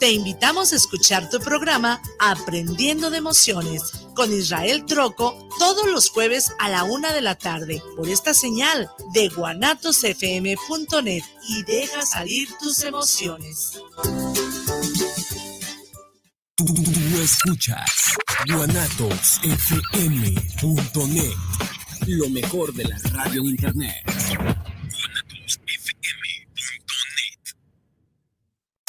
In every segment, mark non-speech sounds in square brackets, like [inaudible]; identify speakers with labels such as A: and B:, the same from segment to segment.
A: Te invitamos a escuchar tu programa Aprendiendo de Emociones con Israel Troco todos los jueves a la una de la tarde por esta señal de guanatosfm.net y deja salir tus emociones.
B: Tú, escuchas guanatosfm.net, lo mejor de la radio en internet.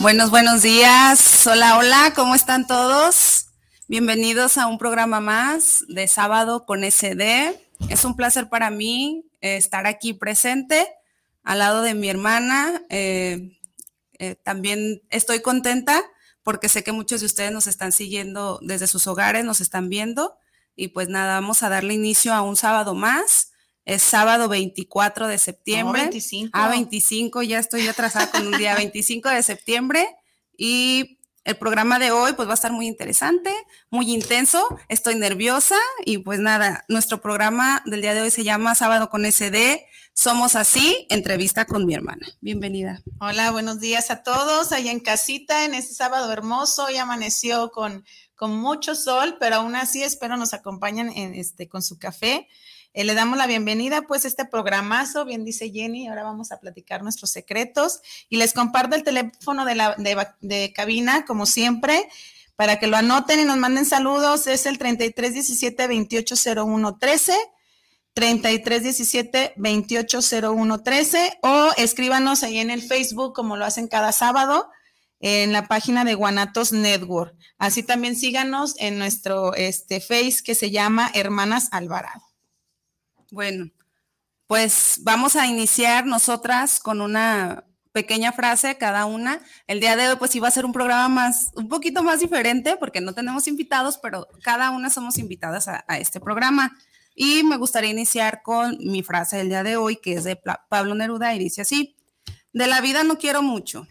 C: Buenos, buenos días. Hola, hola, ¿cómo están todos? Bienvenidos a un programa más de sábado con SD. Es un placer para mí eh, estar aquí presente al lado de mi hermana. Eh, eh, también estoy contenta porque sé que muchos de ustedes nos están siguiendo desde sus hogares, nos están viendo. Y pues nada, vamos a darle inicio a un sábado más es sábado 24 de septiembre.
D: 25.
C: A 25, ya estoy atrasada con un día [laughs] 25 de septiembre. Y el programa de hoy pues va a estar muy interesante, muy intenso. Estoy nerviosa y pues nada, nuestro programa del día de hoy se llama Sábado con SD. Somos así, entrevista con mi hermana. Bienvenida.
D: Hola, buenos días a todos. Allá en casita, en este sábado hermoso, hoy amaneció con, con mucho sol, pero aún así espero nos acompañen en este, con su café. Eh, le damos la bienvenida pues a este programazo, bien dice Jenny, ahora vamos a platicar nuestros secretos y les comparto el teléfono de, la, de, cabina como siempre para que lo anoten y nos manden saludos, es el 3317 280113. 3317 280113 o escríbanos ahí en el Facebook como lo hacen cada sábado en la página de Guanatos Network. Así también síganos en nuestro este, Face que se llama Hermanas Alvarado.
C: Bueno, pues vamos a iniciar nosotras con una pequeña frase cada una. El día de hoy pues iba a ser un programa más, un poquito más diferente porque no tenemos invitados, pero cada una somos invitadas a, este programa. Y me gustaría iniciar con mi frase del día de hoy, que es de Pablo Neruda y dice así, de la vida no quiero mucho,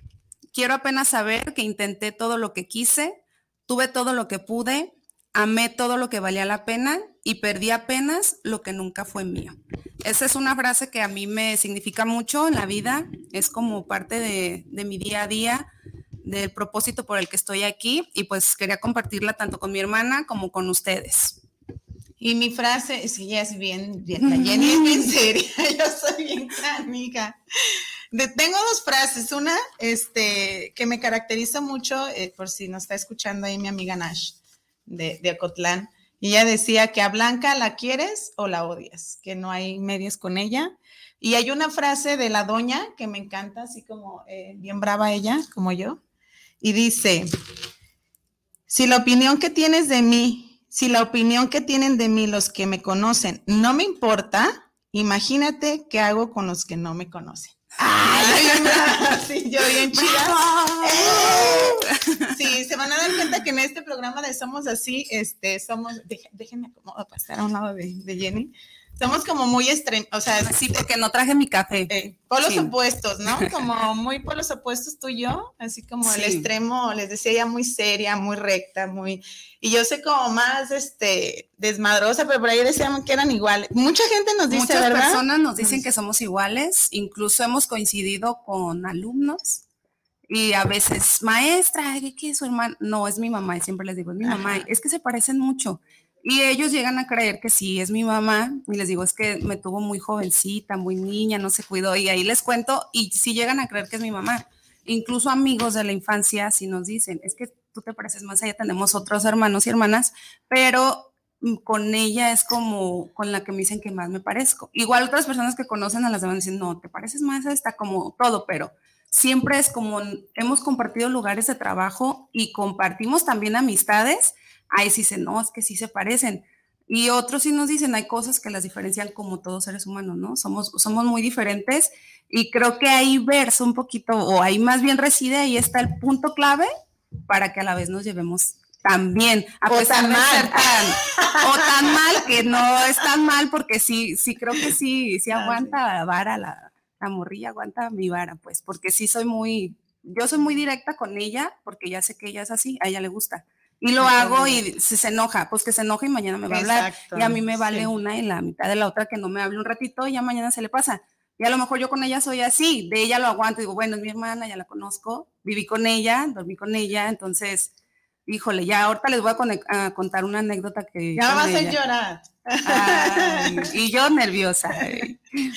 C: quiero apenas saber que intenté todo lo que quise, tuve todo lo que pude, amé todo lo que valía la pena y perdí apenas lo que nunca fue mío. Esa es una frase que a mí me significa mucho en la vida, es como parte de, mi día a día, del propósito por el que estoy aquí y pues quería compartirla tanto con mi hermana como con ustedes.
D: Y mi frase, es que ya es bien, bien, la Jenny es [laughs] bien seria, [laughs] yo soy bien amiga. tengo dos frases, una este, que me caracteriza mucho, eh, por si nos está escuchando ahí mi amiga Nash de, de Ocotlán, y ella decía que a Blanca la quieres o la odias, que no hay medias con ella. Y hay una frase de la doña que me encanta, así como eh, bien brava ella, como yo, y dice, si la opinión que tienes de mí, si la opinión que tienen de mí los que me conocen no me importa, imagínate qué hago con los que no me conocen. Ay, [laughs] sí, yo bien chida. [laughs] Sí, se van a dar cuenta que en este programa de Somos Así, este, somos, déjenme acomodar pasar a un lado de, de Jenny somos como muy extremos, o sea,
C: sí, porque no traje mi café.
D: Eh, polos opuestos, ¿no? [laughs] Como muy polos opuestos tú y yo, así como el extremo, les decía ella muy seria, muy recta, muy, y yo sé como más, este, desmadrosa, pero por ahí decían que eran iguales. Mucha gente nos dice,
C: Muchas personas nos dicen que somos iguales, incluso hemos coincidido con alumnos y a veces, maestra, ¿qué es su hermana? No, es mi mamá, y siempre les digo, es mi mamá, es que se parecen mucho Y ellos llegan a creer que sí es mi mamá y les digo, es que me tuvo muy jovencita, muy niña, no se cuidó y ahí les cuento y sí llegan a creer que es mi mamá. Incluso amigos de la infancia sí nos dicen, es que tú te pareces más allá, tenemos otros hermanos y hermanas, pero mm, con ella es como con la que me dicen que más me parezco. Igual otras personas que conocen a las demás dicen, no, te pareces más a esta como todo, pero siempre es como hemos compartido lugares de trabajo y compartimos también amistades ahí sí se, no, es que sí se parecen. Y otros sí nos dicen, hay cosas que las diferencian como todos seres humanos, ¿no? Somos, somos muy diferentes y creo que ahí verse un poquito, o ahí más bien reside, ahí está el punto clave para que a la vez nos llevemos tan bien, a o tan mal. o tan mal, que no es tan mal, porque sí, sí creo que sí, sí ah, aguanta la vara, la, la morrilla aguanta mi vara, pues, porque sí soy muy, yo soy muy directa con ella, porque ya sé que ella es así, a ella le gusta. Y lo hago y se, se, enoja, pues que se enoja y mañana me va a hablar. y a mí me vale una y la mitad de la otra que no me hable un ratito y ya mañana se le pasa. Y a lo mejor yo con ella soy así, de ella lo aguanto, digo, bueno, es mi hermana, ya la conozco, viví con ella, dormí con ella, entonces, híjole, ya ahorita les voy a, contar una anécdota que...
D: Ya vas a llorar.
C: y yo nerviosa,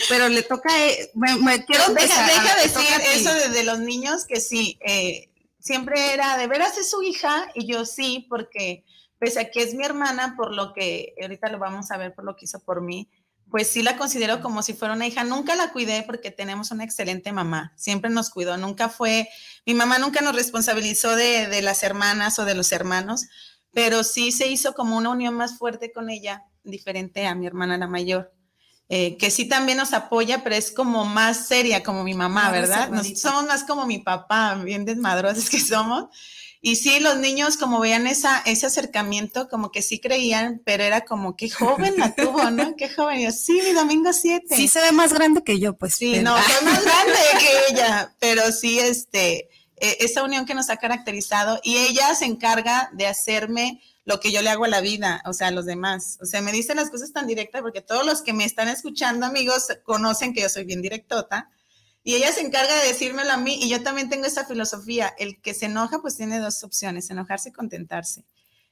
C: pero le toca, eh, me, quiero...
D: Deja, deja decir eso de, de, los niños que sí, eh, siempre era, ¿de veras su hija? Y yo sí, porque pese a que es mi hermana, por lo que ahorita lo vamos a ver, por lo que hizo por mí, pues sí la considero como si fuera una hija. Nunca la cuidé porque tenemos una excelente mamá, siempre nos cuidó, nunca fue, mi mamá nunca nos responsabilizó de, de las hermanas o de los hermanos, pero sí se hizo como una unión más fuerte con ella, diferente a mi hermana la mayor. Eh, que sí también nos apoya, pero es como más seria, como mi mamá, ¿verdad? somos más como mi papá, bien desmadrosos que somos. Y sí, los niños como veían esa, ese acercamiento, como que sí creían, pero era como, qué joven la tuvo, ¿no? [laughs] Qué joven. yo, sí, mi domingo 7.
C: Sí, se ve más grande que yo, pues.
D: Sí, no, [laughs] soy más grande que ella, pero sí, este, e, esa unión que nos ha caracterizado y ella se encarga de hacerme lo que yo le hago a la vida, o sea, a los demás. O sea, me dicen las cosas tan directas porque todos los que me están escuchando, amigos, conocen que yo soy bien directota. Y ella se encarga de decírmelo a mí y yo también tengo esa filosofía. El que se enoja, pues tiene dos opciones, enojarse y contentarse.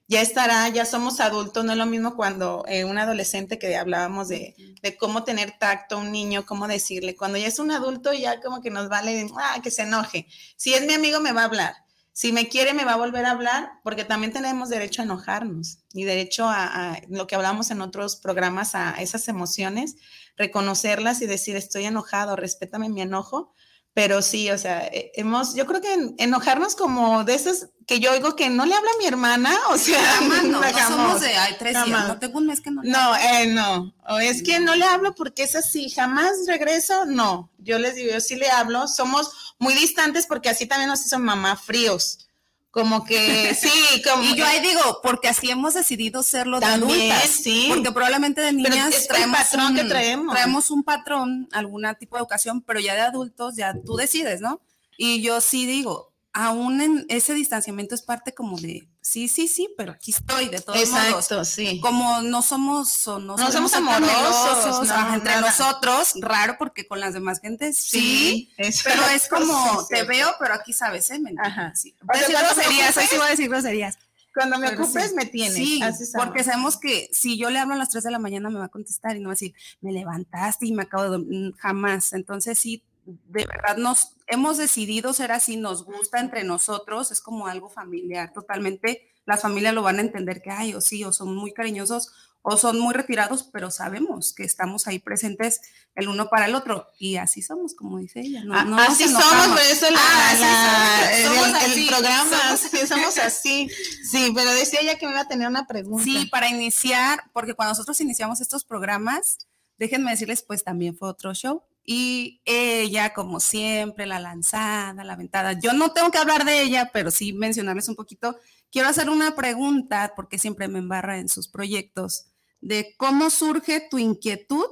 D: Ya estará, ya somos adultos, no es lo mismo cuando eh, un adolescente que hablábamos de, de, cómo tener tacto a un niño, cómo decirle. Cuando ya es un adulto, ya como que nos vale, ah, que se enoje. Si es mi amigo, me va a hablar si me quiere, me va a volver a hablar, porque también tenemos derecho a enojarnos y derecho a, lo que hablamos en otros programas, a esas emociones, reconocerlas y decir, estoy enojado, respétame mi enojo. Pero sí, o sea, eh, hemos, yo creo que enojarnos como de esas que yo oigo que no le habla a mi hermana, o sea,
C: no, no, somos de, ay, tres días, no tengo un mes que no le No,
D: eh, no, o es que no le hablo porque es así, jamás regreso, no, yo les digo, yo sí le hablo, somos muy distantes porque así también nos hizo mamá fríos, como que sí, [laughs] como
C: y yo ahí digo, porque así hemos decidido serlo de adultas, sí. porque probablemente de niñas traemos patrón un, que traemos. traemos un patrón, algún tipo de educación, pero ya de adultos ya tú decides, ¿no? Y yo sí digo, aún en ese distanciamiento es parte como de sí, sí, sí, pero aquí estoy de todos Exacto, sí. Como no somos no, no somos, amorosos, entre nosotros, raro porque con las demás gentes sí, pero es como te veo, pero aquí sabes, ¿eh? Ajá. Sí. Voy a decir groserías, sí voy a decir groserías.
D: Cuando me ocupes me tienes. Sí,
C: porque sabemos que si yo le hablo a las 3 de la mañana me va a contestar y no va a decir, me levantaste y me acabo de dormir, jamás. Entonces sí, de verdad nos hemos decidido ser así, nos gusta entre nosotros, es como algo familiar totalmente. Las familias lo van a entender que, ay, o sí, o son muy cariñosos o son muy retirados, pero sabemos que estamos ahí presentes el uno para el otro. Y así somos, como dice ella. No,
D: ah, así somos, por eso ah, el, programa, somos, somos [laughs] así. Sí, pero decía ella que me iba a tener una pregunta.
C: Sí, para iniciar, porque cuando nosotros iniciamos estos programas, déjenme decirles, pues también fue otro show y ella, como siempre, la lanzada, la aventada. Yo no tengo que hablar de ella, pero sí mencionarles un poquito. Quiero hacer una pregunta, porque siempre me embarra en sus proyectos, de cómo surge tu inquietud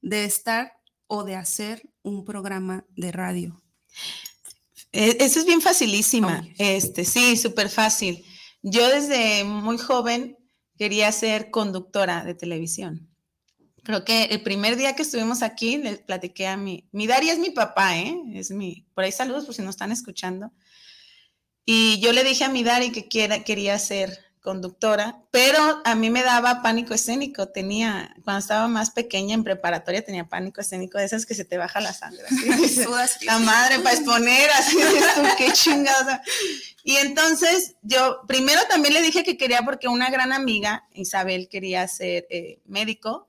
C: de estar o de hacer un programa de radio.
D: E, eso es bien facilísima. Este, sí, súper fácil. Yo desde muy joven quería ser conductora de televisión creo que el primer día que estuvimos aquí, le platiqué a mi, mi Dari es mi papá, ¿eh? Es mi, por ahí saludos por si nos están escuchando. Y yo le dije a mi Dari que quiera, quería ser conductora, pero a mí me daba pánico escénico. Tenía, cuando estaba más pequeña en preparatoria, tenía pánico escénico, de esas que se te baja la sangre. [laughs] la madre para exponer, así, [laughs] qué chingada. Y entonces yo primero también le dije que quería porque una gran amiga, Isabel, quería ser eh, médico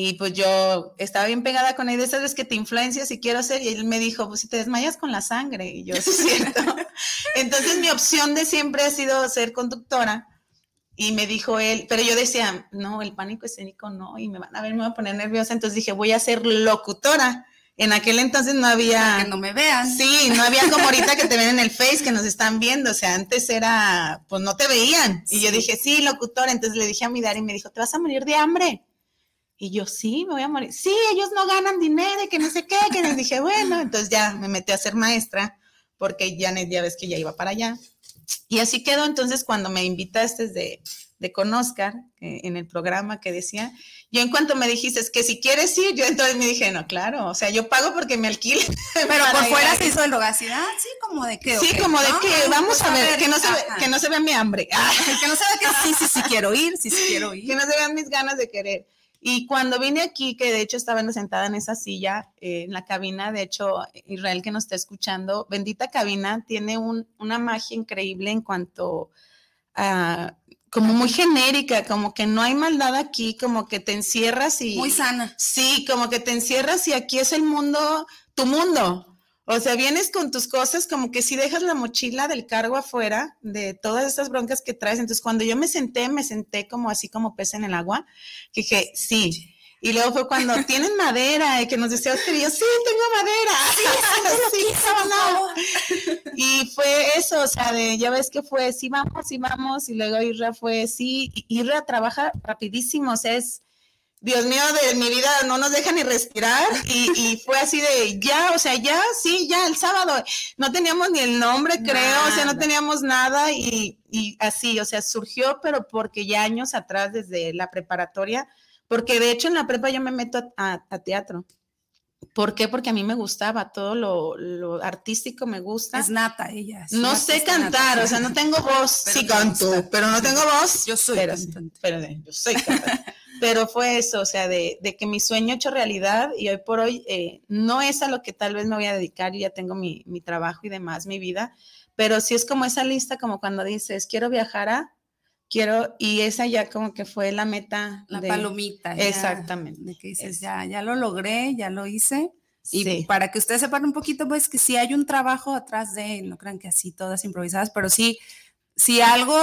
D: y pues yo estaba bien pegada con él, de esas veces que te influencias y quiero ser, y él me dijo, pues si te desmayas con la sangre, y yo, es cierto. [laughs] Entonces mi opción de siempre ha sido ser conductora, y me dijo él, pero yo decía, no, el pánico escénico no, y me van a ver, me voy a poner nerviosa, entonces dije, voy a ser locutora. En aquel entonces no había...
C: que no me vean.
D: Sí, no había como ahorita que te ven en el Face, que nos están viendo, o sea, antes era, pues no te veían. Y yo dije, sí, locutora, entonces le dije a mi Dari y me dijo, te vas a morir de hambre. Y yo, sí, me voy a morir. Sí, ellos no ganan dinero, que no sé qué, que les dije, bueno, entonces ya me metí a ser maestra, porque ya, ya ves que ya iba para allá. Y así quedó, entonces cuando me invitaste de, de Conozcar, en el programa que decía, yo en cuanto me dijiste, es que si quieres ir, yo entonces me dije, no, claro, o sea, yo pago porque me alquile. [laughs]
C: Pero por fuera se hizo drogacidad, sí, como de que.
D: Sí, como de que, vamos a ver, que no, se ve, que no se vea mi hambre. [laughs]
C: que no se vea que sí, sí, sí quiero ir, sí, sí quiero [laughs] ir.
D: Que no se vean mis ganas de querer. Y cuando vine aquí, que de hecho estaba sentada en esa silla, eh, en la cabina, de hecho, Israel que nos está escuchando, bendita cabina, tiene una magia increíble en cuanto a, como muy genérica, como que no hay maldad aquí, como que te encierras y...
C: Muy sana.
D: Sí, como que te encierras y aquí es el mundo, tu mundo. O sea, vienes con tus cosas como que si dejas la mochila del cargo afuera de todas estas broncas que traes. Entonces, cuando yo me senté, me senté como así como pez en el agua. Dije, sí. Y luego fue cuando [laughs] tienen madera y que nos decía Oscar y yo, sí, tengo madera. Sí, sí, [laughs] no. Y fue eso, o sea, de, ya ves que fue, sí vamos, sí vamos. Y luego Irra fue, sí, Irra trabaja rapidísimo, o sea, es Dios mío, de mi vida no nos deja ni respirar. Y, fue así de ya, o sea, ya, sí, ya el sábado. No teníamos ni el nombre, creo, o sea, no teníamos nada. Y, y, así, o sea, surgió, pero porque ya años atrás, desde la preparatoria, porque de hecho en la prepa yo me meto a, teatro. ¿Por qué? Porque a mí me gustaba, todo lo, artístico me gusta.
C: Es nata ella.
D: no sé cantar, o sea, no tengo voz. sí canto, pero no tengo voz.
C: Yo soy
D: pero, Pero, yo soy cantante. [laughs] pero fue eso, o sea, de, que mi sueño hecho realidad y hoy por hoy eh, no es a lo que tal vez me voy a dedicar, yo ya tengo mi, trabajo y demás, mi vida, pero sí es como esa lista, como cuando dices, quiero viajar a, quiero, y esa ya como que fue la meta.
C: La palomita.
D: exactamente.
C: De que dices, ya, ya lo logré, ya lo hice. Y para que ustedes sepan un poquito, pues que sí hay un trabajo atrás de, no crean que así todas improvisadas, pero sí, si algo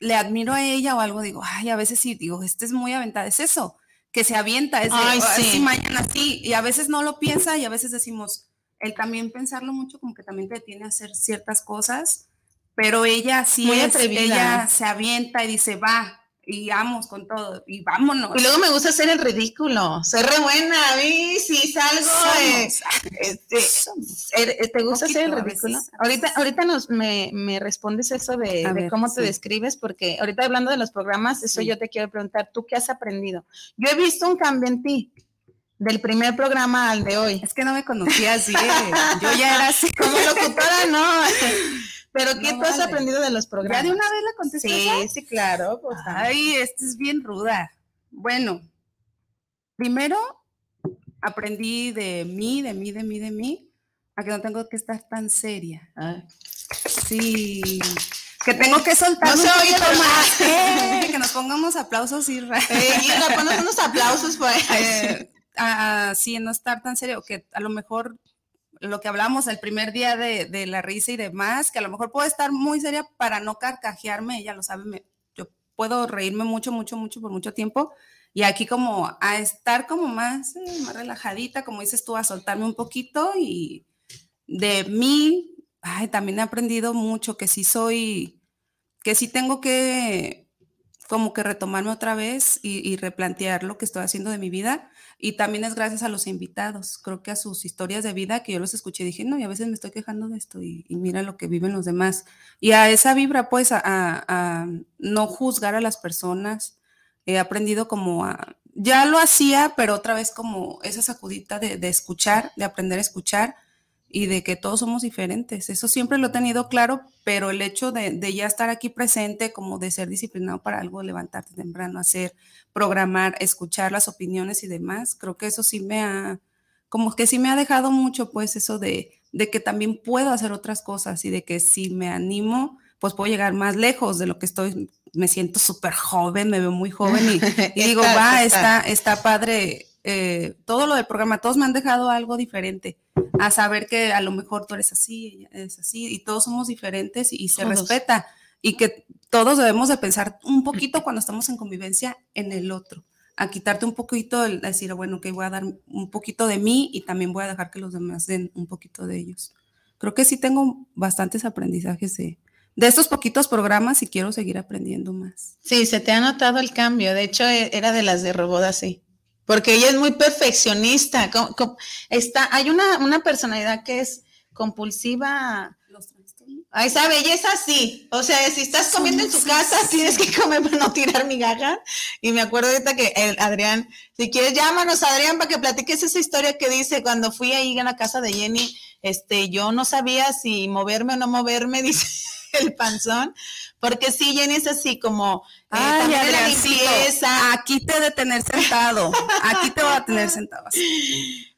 C: le admiro a ella o algo, digo, ay, a veces sí, digo, este es muy aventada, es eso, que se avienta, es de, ay, oh, sí. mañana sí, y a veces no lo piensa y a veces decimos, el también pensarlo mucho como que también te tiene a hacer ciertas cosas, pero ella sí es, ella se avienta y dice, va, y vamos con todo, y vámonos.
D: Y luego me gusta hacer el ridículo, soy re buena, a mí si salgo, este, er, eh, ¿te gusta hacer el ridículo? Ahorita, ahorita nos, me, me respondes eso de, cómo te describes, porque ahorita hablando de los programas, eso yo te quiero preguntar, ¿tú qué has aprendido? Yo he visto un cambio en ti, del primer programa al de hoy.
C: Es que no me conocía así, yo ya era así. [laughs]
D: Como locutora, no. [laughs] Pero ¿qué tú has aprendido de los programas?
C: ¿Ya de una vez la contesté?
D: Sí, sí, claro.
C: Pues, Ay, esta es bien ruda. Bueno, primero aprendí de mí, de mí, de mí, de mí, a que no tengo que estar tan seria. Sí. Que tengo que soltar
D: no un poquito más.
C: Eh, [laughs] que nos pongamos aplausos y...
D: Eh, y nos unos aplausos pues. [laughs]
C: Eh, sí, no estar tan serio, que a lo mejor lo que hablamos el primer día de, la risa y demás, que a lo mejor puedo estar muy seria para no carcajearme, ella lo sabe, yo puedo reírme mucho, mucho, mucho por mucho tiempo. Y aquí como a estar como más, eh, más relajadita, como dices tú, a soltarme un poquito y de mí, ay, también he aprendido mucho que sí soy, que sí tengo que como que retomarme otra vez y, replantear lo que estoy haciendo de mi vida y también es gracias a los invitados, creo que a sus historias de vida que yo los escuché y dije, no, y a veces me estoy quejando de esto y, mira lo que viven los demás. Y a esa vibra, pues, a, no juzgar a las personas. He aprendido como a, ya lo hacía, pero otra vez como esa sacudita de escuchar, de aprender a escuchar y de que todos somos diferentes. Eso siempre lo he tenido claro, pero el hecho de, ya estar aquí presente, como de ser disciplinado para algo, levantarte temprano, hacer, programar, escuchar las opiniones y demás, creo que eso sí me ha, como que sí me ha dejado mucho, pues eso de, de que también puedo hacer otras cosas y de que si me animo, pues puedo llegar más lejos de lo que estoy, me siento súper joven, me veo muy joven y, [laughs] digo, va, está, está padre eh, todo lo del programa, todos me han dejado algo diferente, a saber que a lo mejor tú eres así, es así, y todos somos diferentes y, se respeta, y que todos debemos de pensar un poquito cuando estamos en convivencia en el otro, a quitarte un poquito, el, decir, bueno, que voy a dar un poquito de mí y también voy a dejar que los demás den un poquito de ellos. Creo que sí tengo bastantes aprendizajes de, de estos poquitos programas y quiero seguir aprendiendo más.
D: Sí, se te ha notado el cambio. De hecho, e, era de las de Roboda, sí porque ella es muy perfeccionista. Está, hay una, una personalidad que es compulsiva. A esa belleza sí. O sea, si estás comiendo en tu casa, [laughs] tienes que comer para no tirar migajas. Y me acuerdo ahorita que el Adrián, si quieres, llámanos, Adrián, para que platiques esa historia que dice cuando fui ahí en la casa de Jenny, este, yo no sabía si moverme o no moverme, [laughs] dice [laughs] el panzón, porque sí, Jenny es así como
C: eh, Ay, limpieza. Aquí te de tener sentado. Aquí te voy a tener [laughs] sentado.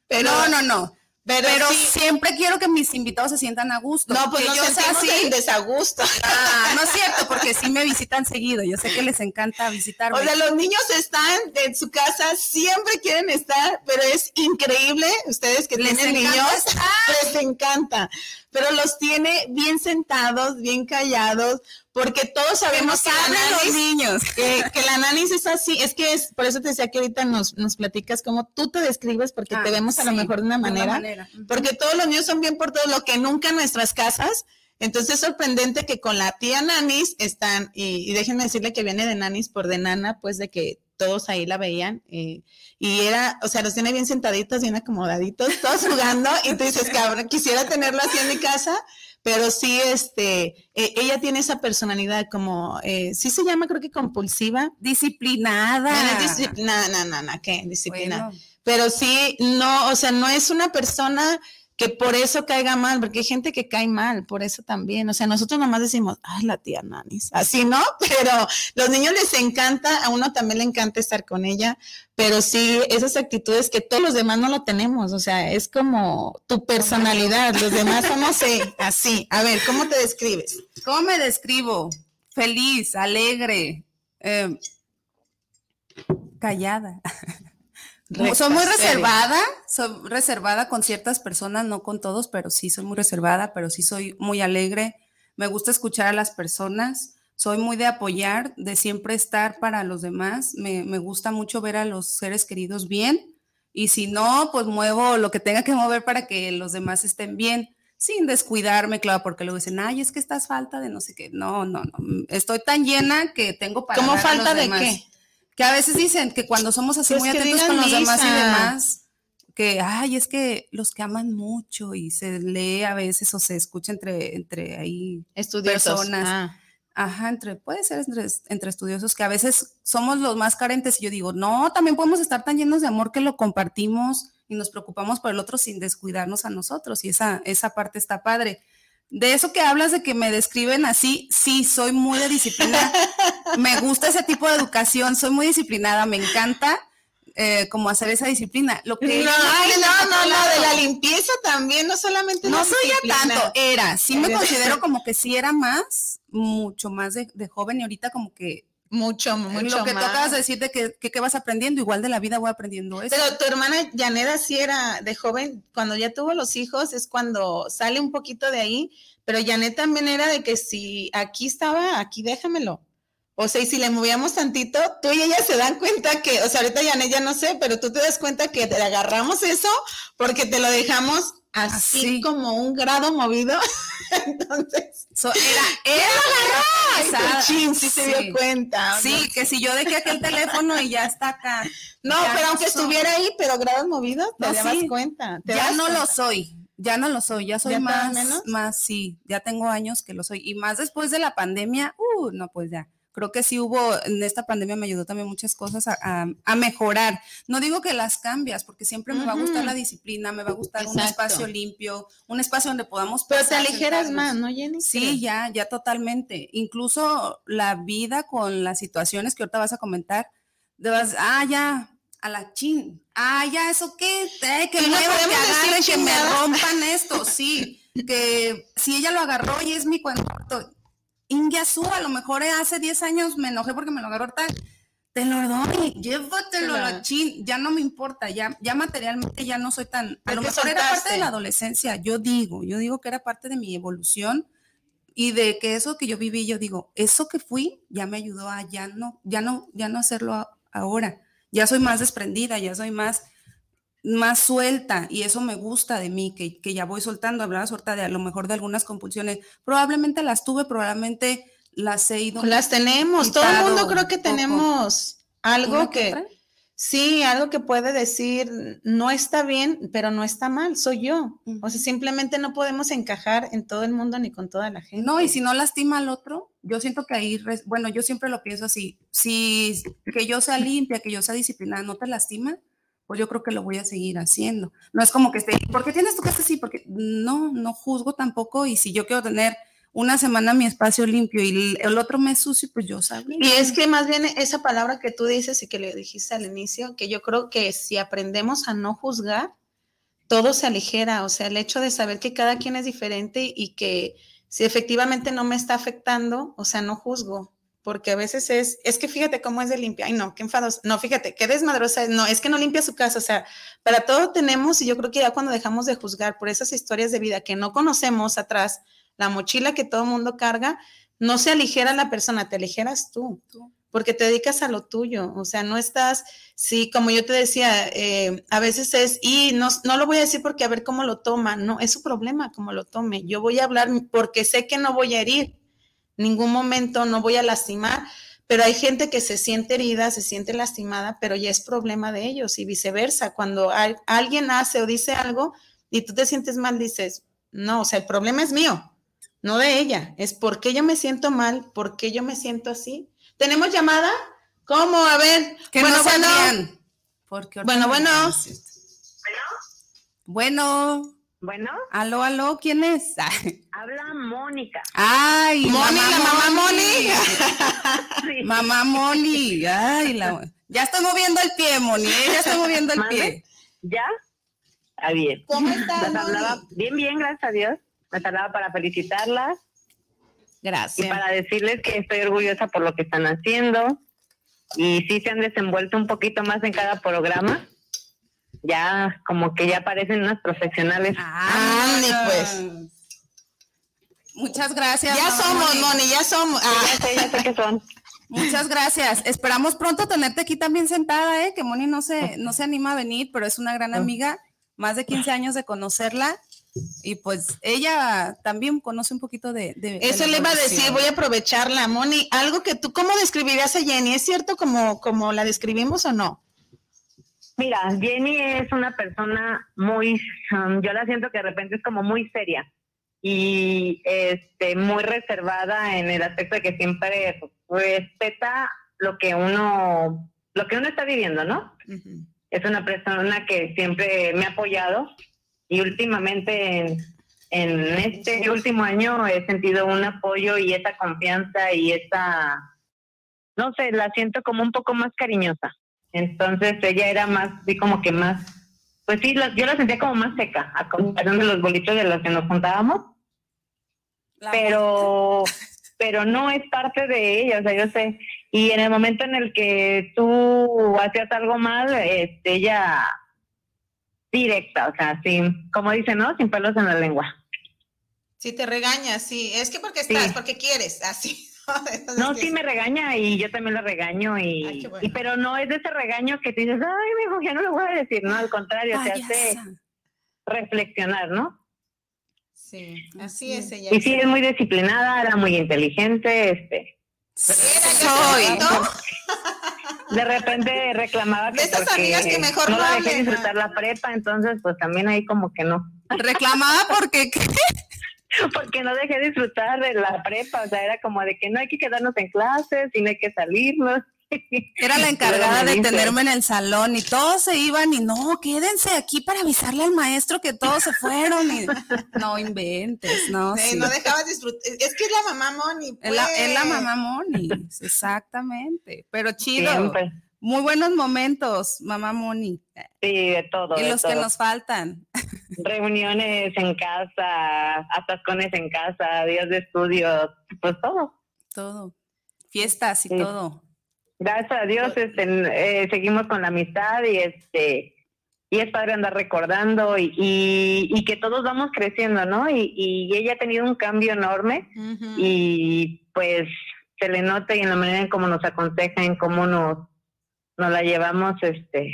C: Pero, no, no, no. Pero, siempre quiero que mis invitados se sientan a gusto.
D: No, pues yo sé así. en desagusto.
C: Ah, no es cierto, [laughs] porque sí me visitan seguido. Yo sé que les encanta visitarme.
D: O sea, los niños están en su casa, siempre quieren estar, pero es increíble. Ustedes que tienen niños, les encanta. Pero los tiene bien sentados, bien callados, porque todos sabemos que, la nanis, los niños. Que, la nanis [laughs] es así, es que es, por eso te decía que ahorita nos, nos platicas cómo tú te describes, porque te ah, vemos a lo mejor de una manera, porque todos los niños son bien por todo lo que nunca en nuestras casas, entonces es sorprendente que con la tía Nanis están, y, déjenme decirle que viene de Nanis por de nana, pues de que todos ahí la veían, eh, y era, o sea, los tiene bien sentaditos, bien acomodaditos, [laughs] todos jugando, y tú dices, cabrón, quisiera tenerlo así en mi casa, pero sí, este, e, ella tiene esa personalidad como, eh, sí se llama, creo que compulsiva.
C: Disciplinada.
D: No, no, no, no, ¿qué? Disciplinada. Pero sí, no, o sea, no es una persona que por eso caiga mal, porque hay gente que cae mal, por eso también. O sea, nosotros nomás decimos, ay, la tía Nanis, así, ¿no? [laughs] Pero los niños les encanta, a uno también le encanta estar con ella, pero sí, esas actitudes que todos los demás no lo tenemos, o sea, es como tu personalidad, los demás somos así. A ver, ¿cómo te describes?
C: ¿Cómo me describo? Feliz, alegre, eh, callada. Soy muy reservada, soy reservada con ciertas personas, no con todos, pero sí soy muy reservada, pero sí soy muy alegre. Me gusta escuchar a las personas, soy muy de apoyar, de siempre estar para los demás. Me, me gusta mucho ver a los seres queridos bien y si no, pues muevo lo que tenga que mover para que los demás estén bien, sin descuidarme, claro, porque luego dicen, ay, es que estás falta de no sé qué. No, no, no. Estoy tan llena que tengo para.
D: ¿Cómo falta de qué?
C: Que a veces dicen que cuando somos así muy atentos con los demás y demás, que, ay, es que los que aman mucho y se lee a veces o se escucha entre, entre ahí
D: Estudiosos. personas.
C: Ah. Ajá, entre, puede ser entre, entre, estudiosos que a veces somos los más carentes y yo digo, no, también podemos estar tan llenos de amor que lo compartimos y nos preocupamos por el otro sin descuidarnos a nosotros y esa, esa parte está padre de eso que hablas de que me describen así, sí, soy muy de disciplina. [laughs] me gusta ese tipo de educación, soy muy disciplinada, me encanta. Eh, como hacer esa disciplina. Lo que
D: no, no, no, no, de la limpieza también, no solamente.
C: No soy ya tanto, era, sí me [laughs] considero como que sí era más, mucho más de, de joven y ahorita como que
D: mucho, mucho
C: Lo que tocas decir de que, que, vas aprendiendo, igual de la vida voy aprendiendo eso.
D: Pero tu hermana Yaneda sí era de joven, cuando ya tuvo los hijos es cuando sale un poquito de ahí, pero Janet también era de que si aquí estaba, aquí déjamelo. O sea, y si le movíamos tantito, tú y ella se dan cuenta que, o sea, ahorita Janet ya no sé, pero tú te das cuenta que te agarramos eso porque te lo dejamos así, como un grado movido. [laughs] Entonces,
C: era, era
D: chin, sí se dio cuenta.
C: Sí, que si yo dejé aquel teléfono y ya está acá.
D: No, pero aunque estuviera ahí, pero grados movidos, te das cuenta.
C: ya no lo soy. Ya no lo soy, ya soy más, más, sí, ya tengo años que lo soy. Y más después de la pandemia, uh, no, pues ya creo que sí hubo, en esta pandemia me ayudó también muchas cosas a, mejorar. No digo que las cambias, porque siempre me va a gustar la disciplina, me va a gustar un espacio limpio, un espacio donde podamos...
D: Pero te aligeras más, ¿no, Jenny?
C: Sí, ya, ya totalmente. Incluso la vida con las situaciones que ahorita vas a comentar, debas, ah, ya, a la chin, ah, ya, ¿eso qué? Eh, que me que que me rompan esto, sí, que si ella lo agarró y es mi cuento Ingiasu, a lo mejor hace 10 años me enojé porque me lo agarró tal. Te lo doy, llévatelo, la chin, ya no me importa, ya, ya materialmente ya no soy tan. A lo mejor era parte de la adolescencia, yo digo, yo digo que era parte de mi evolución y de que eso que yo viví, yo digo, eso que fui ya me ayudó a ya no, ya no, ya no hacerlo ahora. Ya soy más desprendida, ya soy más más suelta y eso me gusta de mí, que, que ya voy soltando, hablaba suelta de a lo mejor de algunas compulsiones, probablemente las tuve, probablemente las he ido.
D: Las tenemos, todo el mundo creo que tenemos algo que, sí, algo que puede decir, no está bien, pero no está mal, soy yo. O sea, simplemente no podemos encajar en todo el mundo ni con toda la gente.
C: No, y si no lastima al otro, yo siento que ahí, bueno, yo siempre lo pienso así, si que yo sea limpia, que yo sea disciplinada, no te lastima, pues yo creo que lo voy a seguir haciendo. No es como que esté, ¿por qué tienes tú que así? Porque no, no juzgo tampoco y si yo quiero tener una semana mi espacio limpio y el otro mes sucio, pues yo sabía.
D: Y es que más bien esa palabra que tú dices y que le dijiste al inicio, que yo creo que si aprendemos a no juzgar, todo se aligera, o sea, el hecho de saber que cada quien es diferente y que si efectivamente no me está afectando, o sea, no juzgo, porque a veces es, es que fíjate cómo es de limpia, ay no, qué enfados, no, fíjate, qué desmadrosa es, no, es que no limpia su casa, o sea, para todo tenemos, y yo creo que ya cuando dejamos de juzgar por esas historias de vida que no conocemos atrás, la mochila que todo mundo carga, no se aligera la persona, te aligeras tú, porque te dedicas a lo tuyo, o sea, no estás, sí, como yo te decía, eh, a veces es, y no, no lo voy a decir porque a ver cómo lo toma, no, es su problema cómo lo tome, yo voy a hablar porque sé que no voy a herir, ningún momento no voy a lastimar, pero hay gente que se siente herida, se siente lastimada, pero ya es problema de ellos y viceversa. Cuando alguien hace o dice algo y tú te sientes mal, dices, no, o sea, el problema es mío, no de ella, es porque yo me siento mal, porque yo me siento así. ¿Tenemos llamada? ¿Cómo? A ver.
C: bueno, bueno.
D: bueno, bueno.
C: Bueno.
E: Bueno.
C: Aló, aló, ¿quién es? [laughs]
E: Habla Mónica.
C: Ay,
D: Moni, la mamá Moni. [laughs]
C: Mamá Moni. Ay, la... ya estoy moviendo el pie, Moni, ¿eh? ya estoy moviendo el pie.
E: ¿Ya? Está bien.
D: ¿Cómo estás,
E: Bien, bien, gracias a Dios. Me tardaba para felicitarlas.
C: Gracias.
E: Y para decirles que estoy orgullosa por lo que están haciendo. Y sí se han desenvuelto un poquito más en cada programa ya como que ya parecen unas profesionales.
D: Ah, pues.
C: Muchas gracias.
D: Ya somos, Moni, ya somos.
E: Ya ah. sé, ya sé que son.
C: Muchas gracias. Esperamos pronto tenerte aquí también sentada, ¿eh? que Moni no se, no se anima a venir, pero es una gran ah. amiga, más de 15 años de conocerla. Y pues ella también conoce un poquito de...
D: Eso le iba a decir, voy a aprovecharla, Moni. Algo que tú, ¿cómo describirías a Jenny? ¿Es cierto como, como la describimos o no?
E: Mira, Jenny es una persona muy, um, yo la siento que de repente es como muy seria y este muy reservada en el aspecto de que siempre respeta lo que uno lo que uno está viviendo, ¿no? Es una persona que siempre me ha apoyado y últimamente en, en, este último año he sentido un apoyo y esa confianza y esa no sé, la siento como un poco más cariñosa. Entonces ella era más, así como que más, pues sí, yo la sentía como más seca, a comparación de los bolitos de los que nos juntábamos. pero, [laughs] pero no es parte de ella, o sea, yo sé. Y en el momento en el que tú hacías algo mal, este, ella directa, o sea, sin, como dice, ¿no? Sin pelos en la lengua.
D: Si te regaña, sí. Es que porque estás, porque quieres, así. [laughs]
E: no, sí me regaña y yo también la regaño y, pero no es de ese regaño que te dices, ay, hijo, ya no lo voy a decir, no, al contrario, te hace reflexionar, ¿no?
D: Sí, así es ella.
E: Y sí, es muy disciplinada, era muy inteligente, este.
D: Soy. [laughs]
E: De repente reclamaba que,
D: que mejor
E: no, la dejé disfrutar la prepa, entonces pues también ahí como que no.
C: Reclamaba porque [laughs]
E: porque no dejé de disfrutar de la prepa, o sea, era como de que no hay que quedarnos en clases y no hay que salirnos. [laughs]
C: Era la encargada de tenerme en el salón y todos se iban y no, quédense aquí para avisarle al maestro que todos se fueron y [laughs] no inventes, no.
D: Sí, No dejabas disfrutar, es que es la mamá Moni.
C: Es, la, es, la,
D: pues.
C: mamá Moni, exactamente, pero chido. Siempre. Muy buenos momentos, mamá Moni.
E: Sí, de todo.
C: Y
E: de
C: los
E: todo.
C: que nos faltan.
E: Reuniones en casa, atascones en casa, días de estudio, pues todo.
C: Todo. Fiestas y sí. todo.
E: Gracias a Dios este, eh, seguimos con la amistad y este y es padre andar recordando y, y, y que todos vamos creciendo, ¿no? Y, y, ella ha tenido un cambio enorme uh -huh. y pues se le nota y en la manera en cómo nos aconseja, en cómo nos, nos la llevamos, este,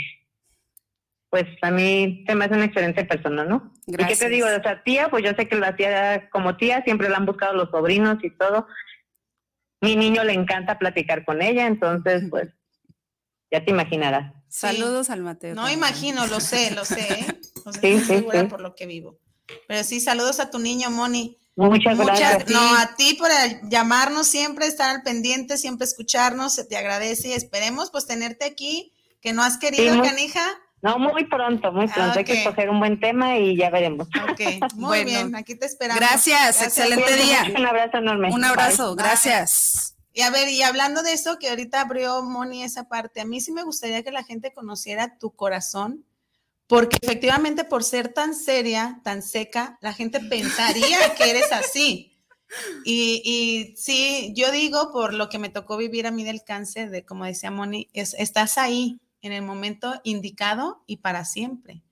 E: pues a mí se me hace una excelente persona, ¿no?
C: Gracias.
E: ¿Y qué te digo? O sea, tía, pues yo sé que la tía como tía siempre la han buscado los sobrinos y todo. Mi niño le encanta platicar con ella, entonces pues ya te imaginarás.
C: Sí. Saludos al Mateo.
D: No imagino, lo sé, lo sé, ¿eh? [laughs] O sea, sí, estoy sí, segura por lo que vivo. Pero sí, saludos a tu niño, Moni.
E: Muchas, Muchas gracias.
D: No, a ti por llamarnos siempre, estar al pendiente, siempre escucharnos, se te agradece y esperemos pues tenerte aquí, que no has querido, canija.
E: No, muy pronto, muy pronto. Ah, okay. Hay que escoger un buen tema y ya veremos.
D: Ok, [laughs] muy bueno, bien, aquí te esperamos.
C: Gracias, gracias. excelente día.
E: Un abrazo enorme.
C: Un abrazo, Bye. gracias.
D: Y a ver, y hablando de eso, que ahorita abrió Moni esa parte, a mí sí me gustaría que la gente conociera tu corazón, porque efectivamente por ser tan seria, tan seca, la gente [laughs] pensaría que eres así. Y, y, sí, yo digo por lo que me tocó vivir a mí del cáncer, de como decía Moni, es, estás ahí en el momento indicado y para siempre.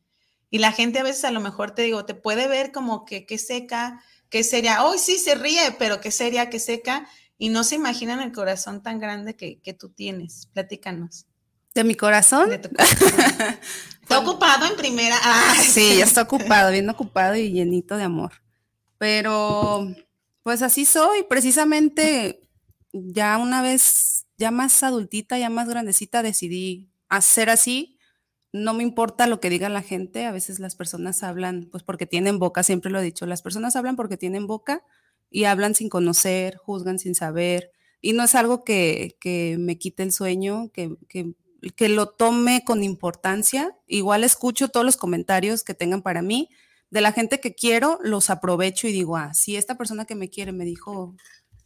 D: Y la gente a veces a lo mejor te digo, te puede ver como que qué seca, qué seria, hoy oh, sí se ríe, pero qué seria, qué seca, y no se imaginan el corazón tan grande que, que tú tienes. Platícanos.
C: ¿De mi corazón?
D: De tu corazón. [laughs] está ocupado en primera. Ah,
C: sí, ya está ocupado, bien ocupado y llenito de amor. Pero, pues así soy. Precisamente, ya una vez, ya más adultita, ya más grandecita, decidí hacer así. No me importa lo que diga la gente. A veces las personas hablan, pues porque tienen boca, siempre lo he dicho. Las personas hablan porque tienen boca y hablan sin conocer, juzgan sin saber, y no es algo que, que me quite el sueño, que, que, que, lo tome con importancia. Igual escucho todos los comentarios que tengan para mí, de la gente que quiero, los aprovecho y digo, ah, si esta persona que me quiere me dijo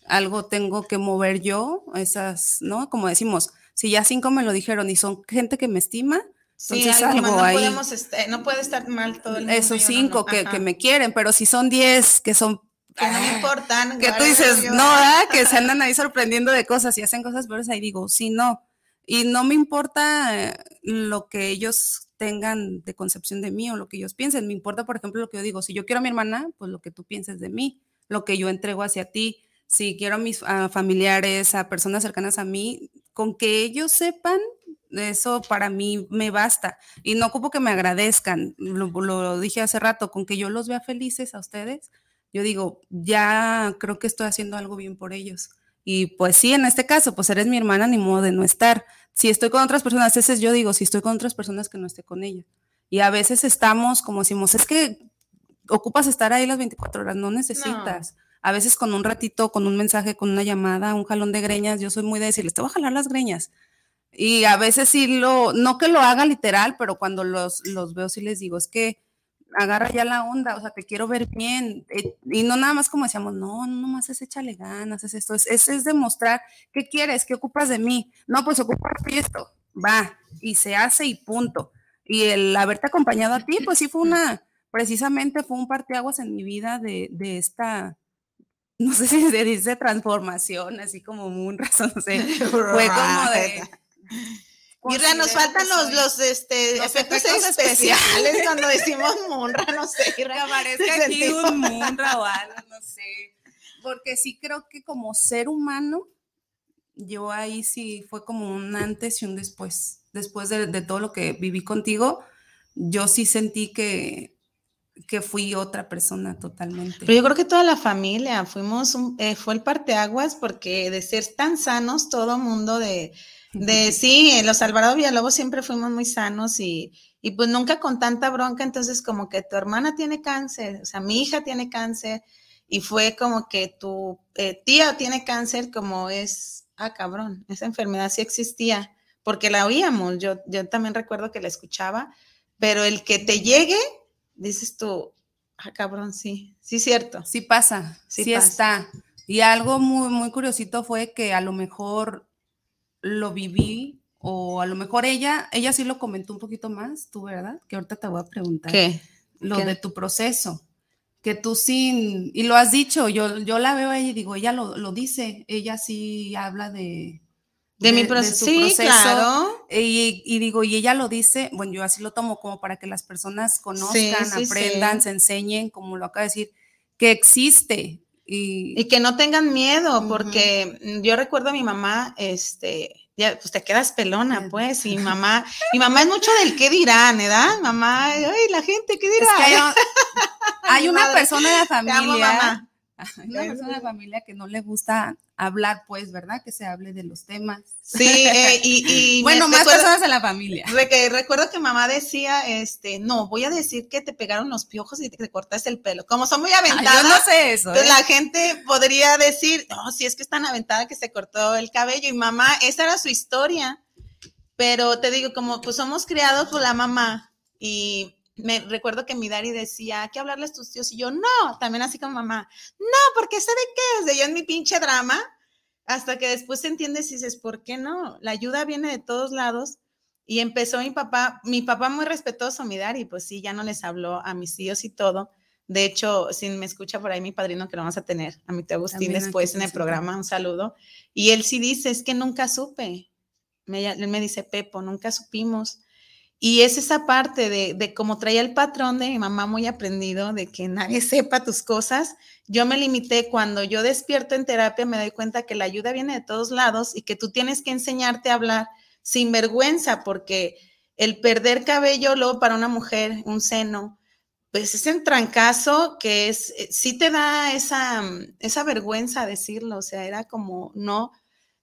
C: algo, tengo que mover yo, esas, ¿no? Como decimos, si ya cinco me lo dijeron y son gente que me estima,
D: Sí, Entonces, algo, algo no, ahí, podemos estar, no puede estar mal todo el mundo.
C: Esos cinco no, que, que, me quieren, pero si son diez que son
D: que no me importan.
C: Que tú dices, no, ¿eh? que se [laughs] andan ahí sorprendiendo de cosas y hacen cosas peores, ahí digo, sí, no. Y no me importa lo que ellos tengan de concepción de mí o lo que ellos piensen. Me importa, por ejemplo, lo que yo digo. Si yo quiero a mi hermana, pues lo que tú pienses de mí, lo que yo entrego hacia ti. Si quiero a mis a familiares, a personas cercanas a mí, con que ellos sepan, eso para mí me basta. Y no ocupo que me agradezcan. Lo, lo dije hace rato, con que yo los vea felices a ustedes, yo digo, ya creo que estoy haciendo algo bien por ellos. Y pues sí, en este caso, pues eres mi hermana, ni modo de no estar. Si estoy con otras personas, ese es yo digo, si estoy con otras personas que no esté con ella. Y a veces estamos como decimos, es que ocupas estar ahí las 24 horas, no necesitas. A veces con un ratito, con un mensaje, con una llamada, un jalón de greñas, yo soy muy de decirles, te voy a jalar las greñas. Y a veces sí lo, no que lo haga literal, pero cuando los, los veo sí les digo, es que agarra ya la onda, o sea, te quiero ver bien. Eh, y no nada más como decíamos, no, no más es échale ganas, es esto, es, es, es demostrar qué quieres, qué ocupas de mí. No, pues ocupas esto, va, y se hace y punto. Y el haberte acompañado a ti, pues sí fue una, precisamente fue un parteaguas en mi vida de, de esta, no sé si se dice transformación, así como un [laughs] razón, no sé, fue como de
D: Mira, nos faltan los, los, este, los efectos, efectos especiales, especiales cuando decimos Munra, no sé.
C: Que aparezca aquí un Munra o algo, no sé. Porque sí creo que como ser humano, yo ahí sí fue como un antes y un después. Después de, de todo lo que viví contigo, yo sí sentí que, que fui otra persona totalmente.
D: Pero yo creo que toda la familia fuimos, un, eh, fue el parteaguas porque de ser tan sanos, todo mundo de de [laughs] sí, los Alvarado Villalobos siempre fuimos muy sanos y, y, pues nunca con tanta bronca, entonces como que tu hermana tiene cáncer, o sea, mi hija tiene cáncer y fue como que tu eh, tía tiene cáncer como es, ah, cabrón, esa enfermedad sí existía, porque la oíamos, yo, yo también recuerdo que la escuchaba, pero el que te llegue, dices tú, ah, cabrón, sí, sí cierto.
C: Sí pasa, sí, está. Y algo muy, muy curiosito fue que a lo mejor lo viví o a lo mejor ella, ella sí lo comentó un poquito más, tú, ¿verdad? Que ahorita te voy a preguntar.
D: ¿Qué?
C: Lo de tu proceso, que tú sí, y lo has dicho, yo, yo la veo ahí y digo, ella lo, lo dice, ella sí habla de,
D: de, mi proceso. Sí, claro.
C: Y, y, digo, y ella lo dice, bueno, yo así lo tomo como para que las personas conozcan, aprendan, se enseñen, como lo acaba de decir, que existe. Y,
D: y que no tengan miedo, porque yo recuerdo a mi mamá, este, ya, pues te quedas pelona, pues, y [laughs] mamá, mi mamá es mucho del qué dirán, ¿verdad? Mamá, ay, la gente, ¿qué dirá?
C: hay, hay una persona de la familia hay una persona de la familia que no le gusta hablar, pues, ¿verdad? Que se hable de los temas.
D: Sí, eh, y, [laughs]
C: bueno, más personas de la familia.
D: Que recuerdo que mamá decía, este, no, voy a decir que te pegaron los piojos y te, cortaste el pelo. Como son muy aventadas,
C: yo no sé eso.
D: ¿eh? la gente podría decir, no, si es que es tan aventada que se cortó el cabello. Y mamá, esa era su historia. Pero te digo, como pues somos criados por la mamá y me recuerdo que mi Dari decía, ¿hay que hablarles a tus tíos? Y yo, no, también así como mamá, no, porque ¿sabe qué? De yo en mi pinche drama, hasta que después entiendes y dices, ¿por qué no? La ayuda viene de todos lados. Y empezó mi papá, mi papá muy respetuoso, mi Dari, pues sí, ya no les habló a mis tíos y todo. De hecho, si me escucha por ahí mi padrino, que lo vamos a tener, a mi tío Agustín después en el programa, un saludo. Y él sí dice, es que nunca supe. Me, él me dice, Pepo, nunca supimos y es esa parte de, de como traía el patrón de mi mamá muy aprendido, de que nadie [laughs] sepa tus cosas. Yo me limité cuando yo despierto en terapia, me doy cuenta que la ayuda viene de todos lados y que tú tienes que enseñarte a hablar sin vergüenza, porque el perder cabello luego para una mujer, un seno, pues es un trancazo que es, eh, sí te da esa, esa vergüenza decirlo, o sea, era como, no,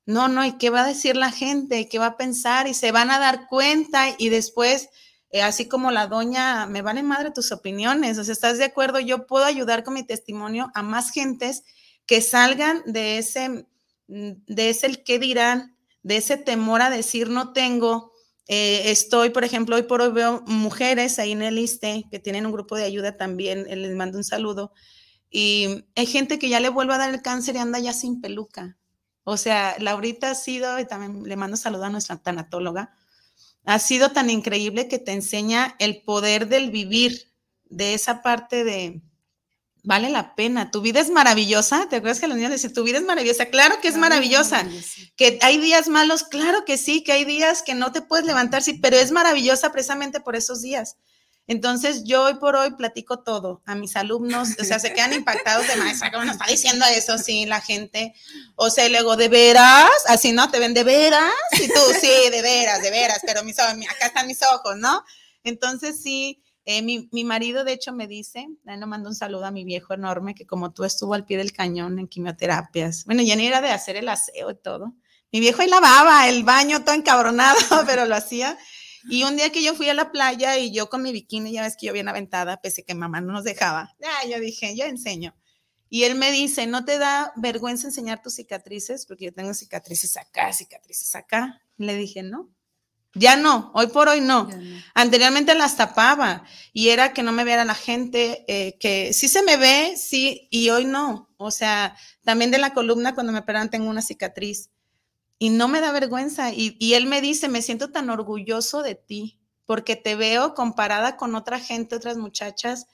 D: no, no, ¿y qué va a decir la gente? ¿Qué va a pensar? Y se van a dar cuenta y después, eh, así como la doña, me vale madre tus opiniones, o sea, ¿estás de acuerdo? Yo puedo ayudar con mi testimonio a más gentes que salgan de ese, mm, de ese el qué dirán, de ese temor a decir no tengo. Eh, estoy, por ejemplo, hoy por hoy veo mujeres ahí en el ISTE que tienen un grupo de ayuda también, eh, les mando un saludo. Y hay gente que ya le vuelve a dar el cáncer y anda ya sin peluca. O sea, Laurita ha sido, y también le mando saludo a nuestra tanatóloga, ha sido tan increíble que te enseña el poder del vivir, de esa parte de, vale la pena, tu vida es maravillosa, ¿te acuerdas que los niños decían, tu vida es maravillosa? Claro que es maravillosa, que hay días malos, claro que sí, que hay días que no te puedes levantar, sí, pero es maravillosa precisamente por esos días. Entonces, yo hoy por hoy platico todo a mis alumnos, o sea, se quedan impactados de maestra, ¿cómo nos está diciendo eso? Sí, la gente. O sea, luego, ¿de veras? Así, ¿no? ¿Te ven de veras? Y tú, sí, de veras, de veras, pero mis, acá están mis ojos, ¿no? Entonces, sí, eh, mi, mi, marido, de hecho, me dice, le mando un saludo a mi viejo enorme, que como tú estuvo al pie del cañón en quimioterapias. Bueno, ya ni era de hacer el aseo y todo. Mi viejo ahí lavaba el baño todo encabronado, [laughs] pero lo hacía. Y un día que yo fui a la playa y yo con mi bikini, ya ves que yo bien aventada, pese que mamá no nos dejaba, ya yo dije, yo enseño. Y él me dice, ¿no te da vergüenza enseñar tus cicatrices? Porque yo tengo cicatrices acá, cicatrices acá. Le dije, no, ya no, hoy por hoy no. Anteriormente las tapaba y era que no me viera la gente, eh, que sí se me ve, sí, y hoy no. O sea, también de la columna cuando me operan tengo una cicatriz y no me da vergüenza. Y, él me dice, me siento tan orgulloso de ti, porque te veo comparada con otra gente, otras muchachas,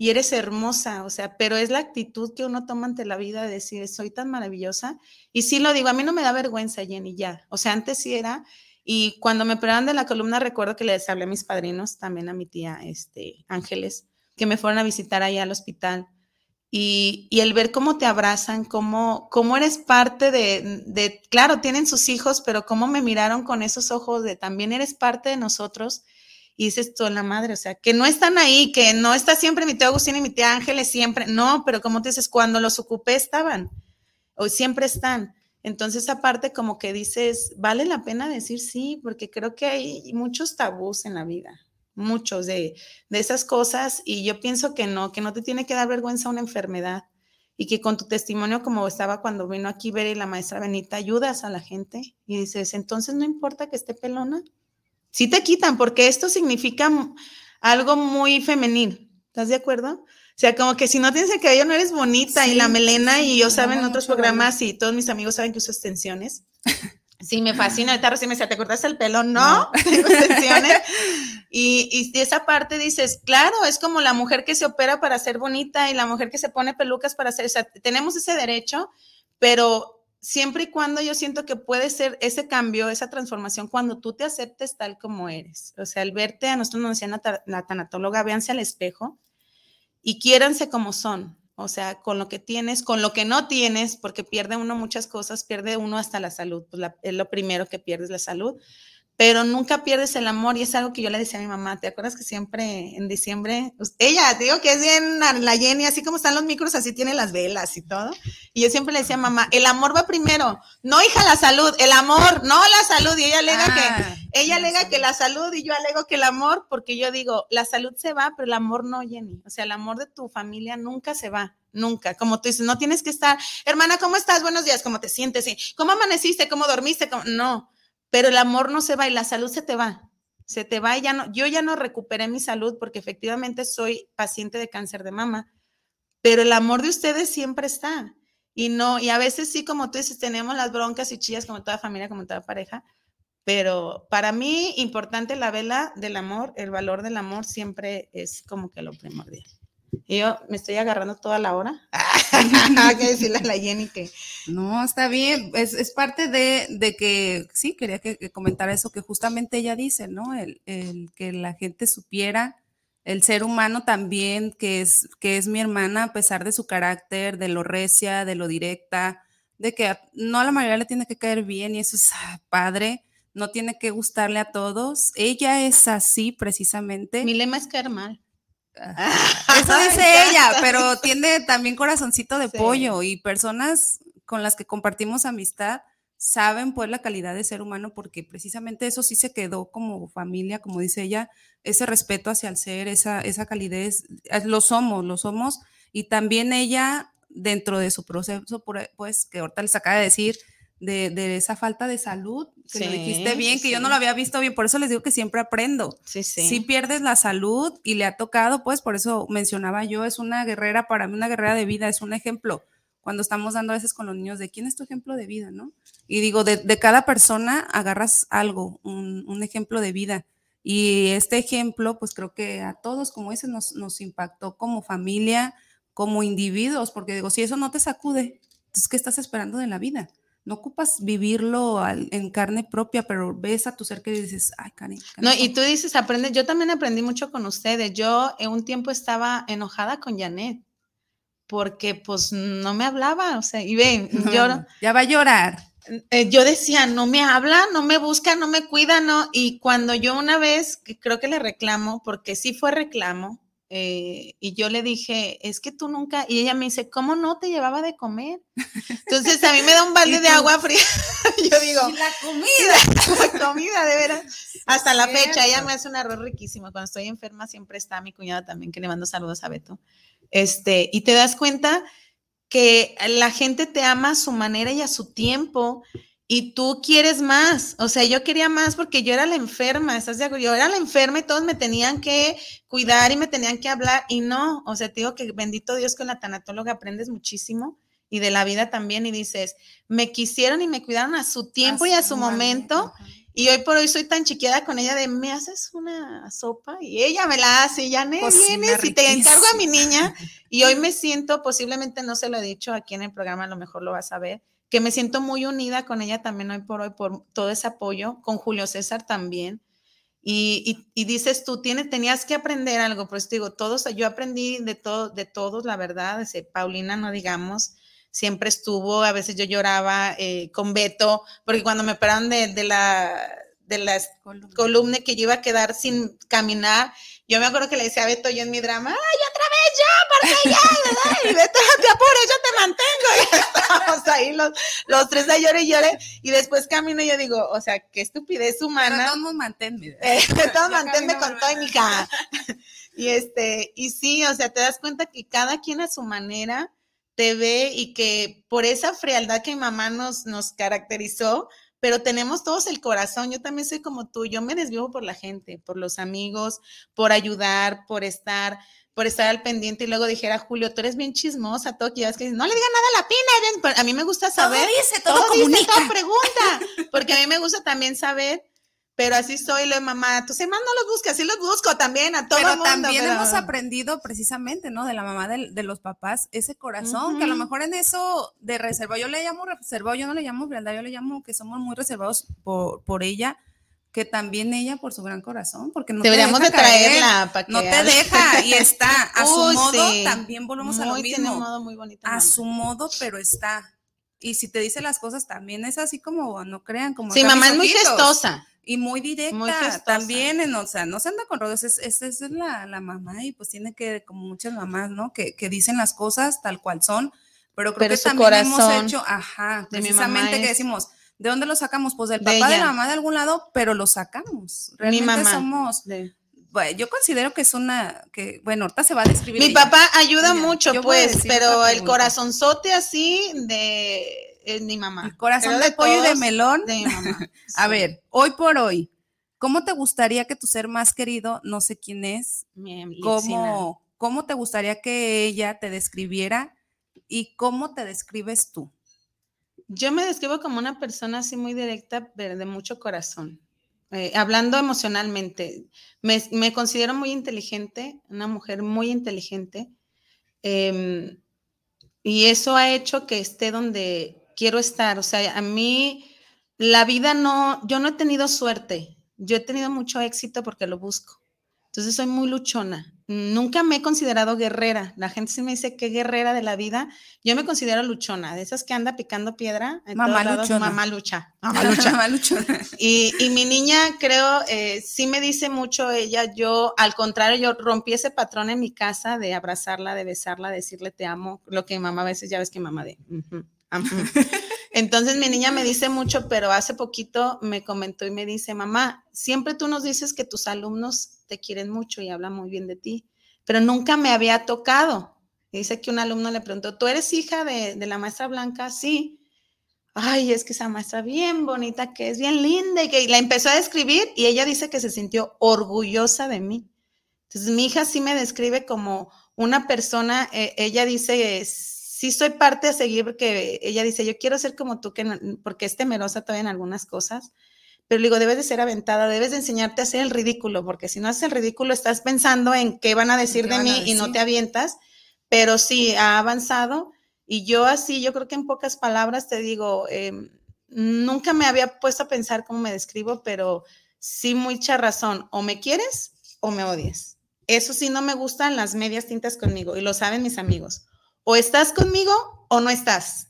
D: y eres hermosa, o sea, pero es la actitud que uno toma ante la vida de decir, soy tan maravillosa. Y sí lo digo, a mí no me da vergüenza, Jenny, ya. O sea, antes sí era. Y cuando me operaron de la columna, recuerdo que les hablé a mis padrinos, también a mi tía este, Ángeles, que me fueron a visitar allá al hospital. Y, el ver cómo te abrazan, cómo, cómo eres parte de, de, claro, tienen sus hijos, pero cómo me miraron con esos ojos de también eres parte de nosotros. Y dices tú, la madre, o sea, que no están ahí, que no está siempre mi tío Agustín y mi tía Ángeles, siempre, no, pero como te dices, cuando los ocupé estaban, o siempre están. Entonces, aparte, como que dices, vale la pena decir sí, porque creo que hay muchos tabús en la vida muchos de, de esas cosas y yo pienso que no, que no te tiene que dar vergüenza una enfermedad. y que con tu testimonio, como estaba cuando vino aquí Vera y la maestra Benita, ayudas a la gente y dices, entonces no importa que esté pelona, sí te quitan, porque esto significa algo muy femenil, ¿estás de acuerdo? O sea, como que si no tienes el cabello no eres bonita y la melena y yo saben en otros programas y todos mis amigos saben que uso extensiones. Sí, me fascina. Ahorita recién me decía, ¿te cortaste el pelo? No. [laughs] [laughs] Y, y esa parte dices, claro, es como la mujer que se opera para ser bonita y la mujer que se pone pelucas para ser, o sea, tenemos ese derecho, pero siempre y cuando yo siento que puede ser ese cambio, esa transformación, cuando tú te aceptes tal como eres. O sea, el verte, a nosotros nos decía la tanatóloga, véanse al espejo y quiéranse como son. O sea, con lo que tienes, con lo que no tienes, porque pierde uno muchas cosas, pierde uno hasta la salud, pues es lo primero que pierdes la salud, pero nunca pierdes el amor y es algo que yo le decía a mi mamá, ¿te acuerdas que siempre en diciembre, pues, ella, digo que es bien la Jenny, así como están los micros, así tiene las velas y todo, y yo siempre le decía a mamá, el amor va primero, no hija la salud, el amor, no la salud, y ella alega que, ah, ella alega que la salud y yo alego que el amor, porque yo digo, la salud se va, pero el amor no, Jenny, o sea, el amor de tu familia nunca se va, nunca. Como tú dices, no tienes que estar, hermana, ¿cómo estás? Buenos días, ¿cómo te sientes? ¿Cómo amaneciste? ¿Cómo dormiste? No, pero el amor no se va y la salud se te va. Se te va y ya no, yo ya no recuperé mi salud porque efectivamente soy paciente de cáncer de mama, pero el amor de ustedes siempre está. Y no, y a veces sí, como tú dices, tenemos las broncas y chillas como toda familia, como toda pareja, pero para mí importante la vela del amor, el valor del amor siempre es como que lo primordial. Y yo me estoy agarrando toda la hora. [laughs] [laughs] Hay que decirle a la Jenny que.
C: No, está bien. Es, es parte de, de, que, sí, quería que, que, comentara eso que justamente ella dice, ¿no? El, el, que la gente supiera, el ser humano también, que es, que es mi hermana, a pesar de su carácter, de lo recia, de lo directa, de que no a la mayoría le tiene que caer bien y eso es ah, padre. No tiene que gustarle a todos. Ella es así precisamente.
D: Mi lema es caer mal.
C: Eso dice ella, pero tiene también corazoncito de pollo y personas con las que compartimos amistad saben pues la calidad de ser humano porque precisamente eso sí se quedó como familia, como dice ella, ese respeto hacia el ser, esa, esa calidez, lo somos, lo somos y también ella dentro de su proceso, pues que ahorita les acaba de decir, de, esa falta de salud, que lo dijiste bien, que yo no lo había visto bien, por eso les digo que siempre aprendo.
D: Sí, sí.
C: Si pierdes la salud y le ha tocado, pues por eso mencionaba yo, es una guerrera, para mí una guerrera de vida, es un ejemplo. Cuando estamos dando a veces con los niños de quién es tu ejemplo de vida, ¿no? Y digo, de, cada persona agarras algo, un, ejemplo de vida. Y este ejemplo, pues creo que a todos, como dices, nos, nos impactó como familia, como individuos, porque digo, si eso no te sacude, entonces, ¿qué estás esperando de la vida? No ocupas vivirlo en carne propia, pero ves a tu ser que dices, ay, Karen.
D: No, y tú dices, aprende, yo también aprendí mucho con ustedes. Yo en un tiempo estaba enojada con Janet porque pues no me hablaba, o sea, y ven, [laughs] yo...
C: Ya va a llorar.
D: Eh, yo decía, no me habla, no me busca, no me cuida, no. Y cuando yo una vez, creo que le reclamo, porque sí fue reclamo, eh, y yo le dije, es que tú nunca, y ella me dice, ¿cómo no te llevaba de comer? Entonces a mí me da un balde de agua fría. [laughs] yo digo,
C: la comida,
D: la comida, de veras. Hasta la fecha, ella me hace un arroz riquísimo. Cuando estoy enferma siempre está mi cuñada también, que le mando saludos a Beto. Este, y te das cuenta que la gente te ama a su manera y a su tiempo y tú quieres más. O sea, yo quería más porque yo era la enferma, ¿estás de acuerdo? Yo era la enferma y todos me tenían que cuidar y me tenían que hablar y no, o sea, te digo que bendito Dios con la tanatóloga aprendes muchísimo y de la vida también y dices, me quisieron y me cuidaron a su tiempo y a su momento. Y hoy por hoy soy tan chiqueada con ella de, ¿me haces una sopa? Y ella me la hace, y ya no vienes y te encargo a mi niña. Y hoy [laughs] me siento, posiblemente no se lo he dicho aquí en el programa, a lo mejor lo vas a ver, que me siento muy unida con ella también hoy por hoy por todo ese apoyo, con Julio César también. Y, y, dices tú, tienes, tenías que aprender algo, pues digo, todos, yo aprendí de, todo, de todos, la verdad, ese, Paulina, no digamos, siempre estuvo, a veces yo lloraba eh, con Beto, porque cuando me pararon de, de la, de la columna que yo iba a quedar sin caminar, yo me acuerdo que le decía a Beto yo en mi drama, ¡ay, otra vez yo! ¿Por qué ya? ¿verdad? Y Beto, te apures, yo te mantengo. [laughs] Y estábamos ahí los, los tres a llore y llore. Y después camino y yo digo, o sea, qué estupidez humana.
C: Pero todos manténme.
D: Eh, todos manténme con todo, mi cara. Y este, y sí, o sea, te das cuenta que cada quien a su manera te ve y que por esa frialdad que mi mamá nos, nos caracterizó, pero tenemos todos el corazón. Yo también soy como tú, yo me desvivo por la gente, por los amigos, por ayudar, por estar por estar al pendiente y luego dijera Julio, tú eres bien chismosa, todo que ya es que no le diga nada a la pina, a mí me gusta saber,
C: todo dice, todo, comunica.
D: pregunta, [laughs] porque a mí me gusta también saber pero así soy, de mamá, tus hermanos no los busques, así los busco también a todo el mundo.
C: También hemos aprendido precisamente, ¿no? De la mamá de, los papás, ese corazón, que a lo mejor en eso de reserva, yo le llamo reservado, yo no le llamo frialdad, yo le llamo que somos muy reservados por, por ella, que también ella por su gran corazón, porque no
D: Deberíamos
C: te
D: deja de traerla
C: para que no te deja y está [laughs] a su modo, también volvemos a lo mismo. Modo muy bonito, a su modo, pero está. Y si te dice las cosas también es así como, no crean, como...
D: Sí, mamá es muy gestosa.
C: Y muy directa también, en, o sea, no se anda con rodeos, esa es, la, mamá y pues tiene que, como muchas mamás, ¿no? Que, dicen las cosas tal cual son, pero creo que también hemos hecho, ajá, precisamente que decimos, ¿de dónde lo sacamos? Pues del papá, de, la mamá de algún lado, pero lo sacamos. Realmente mi mamá. somos... Bueno, yo considero que es una, que, bueno, ahorita se va a describir.
D: Mi papá ayuda mucho, pues, pero el corazonzote así de es mi mamá.
C: El corazón de, pollo y de melón. De mi mamá. [laughs] A ver, hoy por hoy, ¿cómo te gustaría que tu ser más querido, no sé quién es, cómo, cómo te gustaría que ella te describiera y cómo te describes tú?
D: Yo me describo como una persona así muy directa, pero de mucho corazón. Eh, hablando emocionalmente, me, considero muy inteligente, una mujer muy inteligente, em, y eso ha hecho que esté donde, quiero estar. O sea, a mí la vida no, yo no he tenido suerte, yo he tenido mucho éxito porque lo busco. Entonces soy muy luchona. Nunca me he considerado guerrera. La gente sí me dice qué guerrera de la vida. Yo me considero luchona, de esas que anda picando piedra.
C: mamá luchona.
D: Mamá lucha. [laughs] Mamá lucha. Y, mi niña creo, eh, sí me dice mucho ella, yo al contrario, yo rompí ese patrón en mi casa de abrazarla, de besarla, decirle te amo, lo que mamá a veces ya ves que mamá de... [laughs] Entonces mi niña me dice mucho, pero hace poquito me comentó y me dice, mamá, siempre tú nos dices que tus alumnos te quieren mucho y hablan muy bien de ti, pero nunca me había tocado. dice que un alumno le preguntó, ¿tú eres hija de, la maestra Blanca? Sí. Ay, es que esa maestra bien bonita, que es bien linda y que la empezó a describir y ella dice que se sintió orgullosa de mí. Entonces mi hija sí me describe como una persona, eh, ella dice, sí soy parte a seguir porque ella dice, yo quiero ser como tú, que porque es temerosa todavía en algunas cosas, pero le digo, debes de ser aventada, debes de enseñarte a hacer el ridículo, porque si no haces el ridículo estás pensando en qué van a decir de mí y no te avientas, pero sí, ha avanzado y yo así, yo creo que en pocas palabras te digo, em, nunca me había puesto a pensar cómo me describo, pero sí mucha razón, o me quieres o me odias. Eso sí no me gustan las medias tintas conmigo y lo saben mis amigos o estás conmigo o no estás.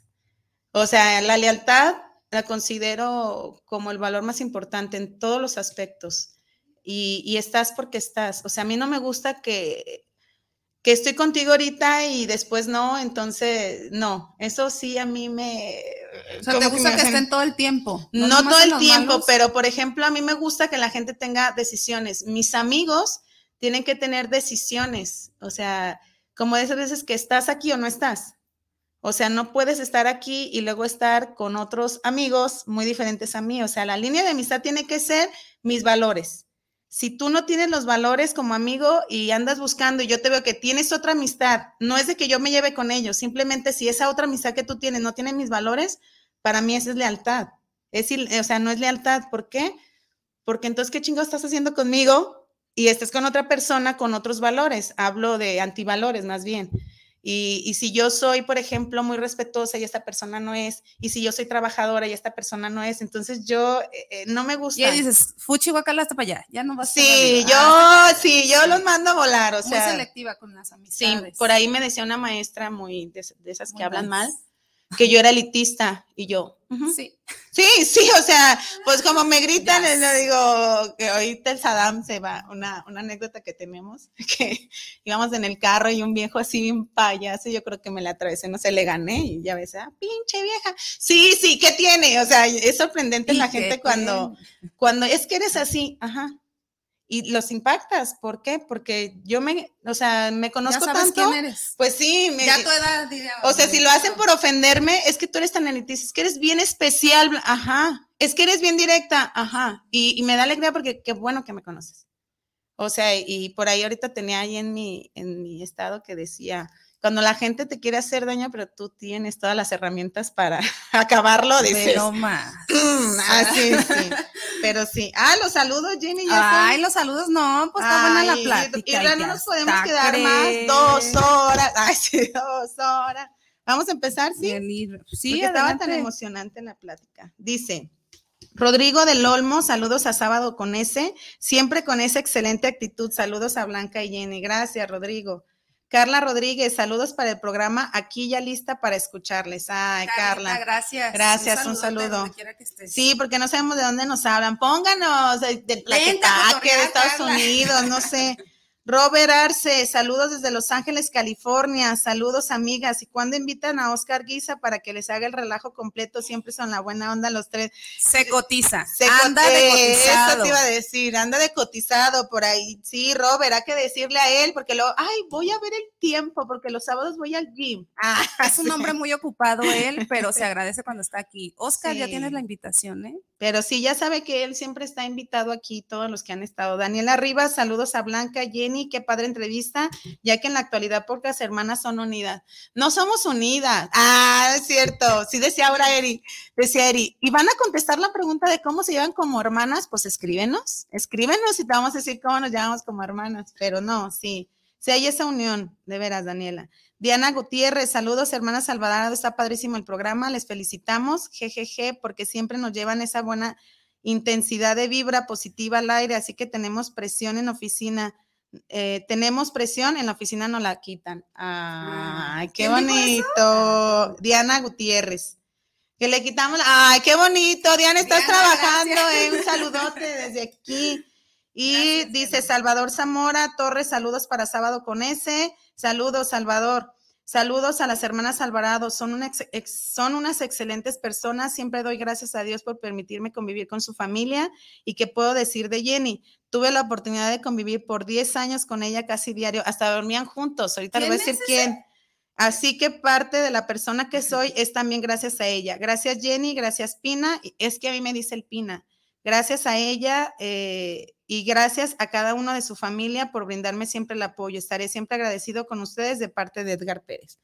D: O sea, la lealtad la considero como el valor más importante en todos los aspectos. Y, estás porque estás. O sea, a mí no me gusta que, que estoy contigo ahorita y después no, entonces no, eso sí a mí me...
C: O sea, ¿te gusta que, estén todo el tiempo?
D: No, todo el tiempo, pero por ejemplo, a mí me gusta que la gente tenga decisiones. Mis amigos tienen que tener decisiones, o sea, como esas veces que estás aquí o no estás. O sea, no puedes estar aquí y luego estar con otros amigos muy diferentes a mí. O sea, la línea de amistad tiene que ser mis valores. Si tú no tienes los valores como amigo y andas buscando y yo te veo que tienes otra amistad, no es de que yo me lleve con ellos, simplemente si esa otra amistad que tú tienes no tiene mis valores, para mí esa es lealtad. Es, o sea, no es lealtad. ¿Por qué? Porque entonces, ¿qué chingo estás haciendo conmigo y estás con otra persona con otros valores, hablo de antivalores más bien. Y, si yo soy, por ejemplo, muy respetuosa y esta persona no es, y si yo soy trabajadora y esta persona no es, entonces yo eh, eh, no me gusta.
C: Y dices, fuchi guacala hasta para allá, ya no vas
D: Sí, yo, ah, [laughs] sí, yo los mando a volar, o sea.
C: Muy selectiva con las amistades.
D: Sí, por ahí me decía una maestra muy de, esas que hablan mal, que yo era elitista y yo.
C: Sí.
D: Sí, sí, o sea, pues como me gritan, le digo que ahorita el Saddam se va, una, una anécdota que tenemos, [laughs] que íbamos en el carro y un viejo así bien payaso, yo creo que me la atravesé, no sé, le gané y ya ves, ah, pinche vieja. Sí, sí, ¿qué tiene? O sea, es sorprendente la gente cuando, cuando es que eres así, ajá. Y los impactas. ¿Por qué? Porque yo me, o sea, me conozco
C: ya sabes
D: tanto.
C: quién eres.
D: Pues sí, me,
C: Ya tu edad, diría.
D: o sea, si lo hacen por ofenderme, es que tú eres tan elitista, es que eres bien especial, ajá, es que eres bien directa, ajá, y, y me da alegría porque qué bueno que me conoces. O sea, y por ahí ahorita tenía ahí en mi, en mi estado que decía, cuando la gente te quiere hacer daño, pero tú tienes todas las herramientas para [laughs] acabarlo, dices.
C: Pero más.
D: "Mm, ah, sí, [laughs] sí. Pero sí. Ah, los saludos, Jenny. Ya
C: Ay, los saludos, no, pues está buena la plática.
D: Y ahora no
C: ya
D: nos podemos quedar más dos horas. Ay, sí, [laughs] dos horas. Vamos a empezar, ¿sí?
C: Bien, Sí,
D: Porque estaba tan emocionante la plática. Dice, Rodrigo del Olmo, saludos a Sábado con ese, siempre con esa excelente actitud. Saludos a Blanca y Jenny. Gracias, Rodrigo. Carla Rodríguez, saludos para el programa, aquí ya lista para escucharles. Ay,
C: Carlita,
D: Carla.
C: gracias.
D: Gracias, un saludo.
C: que.
D: Sí, porque no sabemos de dónde nos hablan. Pónganos de,
C: cotorrear,
D: de Estados
C: Carla.
D: Unidos, no sé. [laughs] Robert Arce, saludos desde Los Ángeles, California. Saludos, amigas. ¿Y cuándo invitan a Oscar Guisa para que les haga el relajo completo? Siempre son la buena onda los tres.
C: Se cotiza.
D: Se
C: anda
D: cote-
C: de
D: Eso
C: cotizado.
D: te iba a decir, anda de cotizado por ahí. Sí, Robert, hay que decirle a él, porque lo, ay, voy a ver el tiempo, porque los sábados voy al gym. Ah, [laughs]
C: Es un hombre muy ocupado él, pero se agradece cuando está aquí. Oscar, ya tienes la invitación, ¿eh?
D: Pero sí, ya sabe que él siempre está invitado aquí, todos los que han estado. Daniela Rivas, saludos a Blanca, Jenny, qué padre entrevista, ya que en la actualidad pocas hermanas son unidas. No somos unidas. Ah, es cierto. Sí decía ahora Eri, decía Eri. ¿Y van a contestar la pregunta de cómo se llevan como hermanas? Pues escríbenos, escríbenos y te vamos a decir cómo nos llevamos como hermanas. Pero no, sí. Sí hay esa unión, de veras, Daniela. Diana Gutiérrez, saludos, hermana Salvador, está padrísimo el programa, les felicitamos, jejeje, porque siempre nos llevan esa buena intensidad de vibra positiva al aire, así que tenemos presión en oficina. Eh, tenemos presión, en la oficina no la quitan. Ay, qué
C: ¿quién dijo
D: bonito. Diana Gutiérrez. Que le quitamos, la- ay, qué bonito, Diana, estás
C: Diana,
D: trabajando, eh, un saludote desde aquí. Y
C: Gracias,
D: dice. Salvador Zamora Torres, saludos para sábado con ese. Saludos, Salvador. Saludos a las hermanas Alvarado, son, una ex- ex- son unas excelentes personas. Siempre doy gracias a Dios por permitirme convivir con su familia. ¿Y qué puedo decir de Jenny? Tuve la oportunidad de convivir por 10 años con ella casi diario, hasta dormían juntos. Ahorita le voy a
C: ¿Quién
D: decir quién. Así que parte de la persona que soy es también gracias a ella. Gracias Jenny, gracias Pina. Es que a mí me dice el Pina. Gracias a ella eh, y gracias a cada uno de su familia por brindarme siempre el apoyo. Estaré siempre agradecido con ustedes de parte de Edgar Pérez.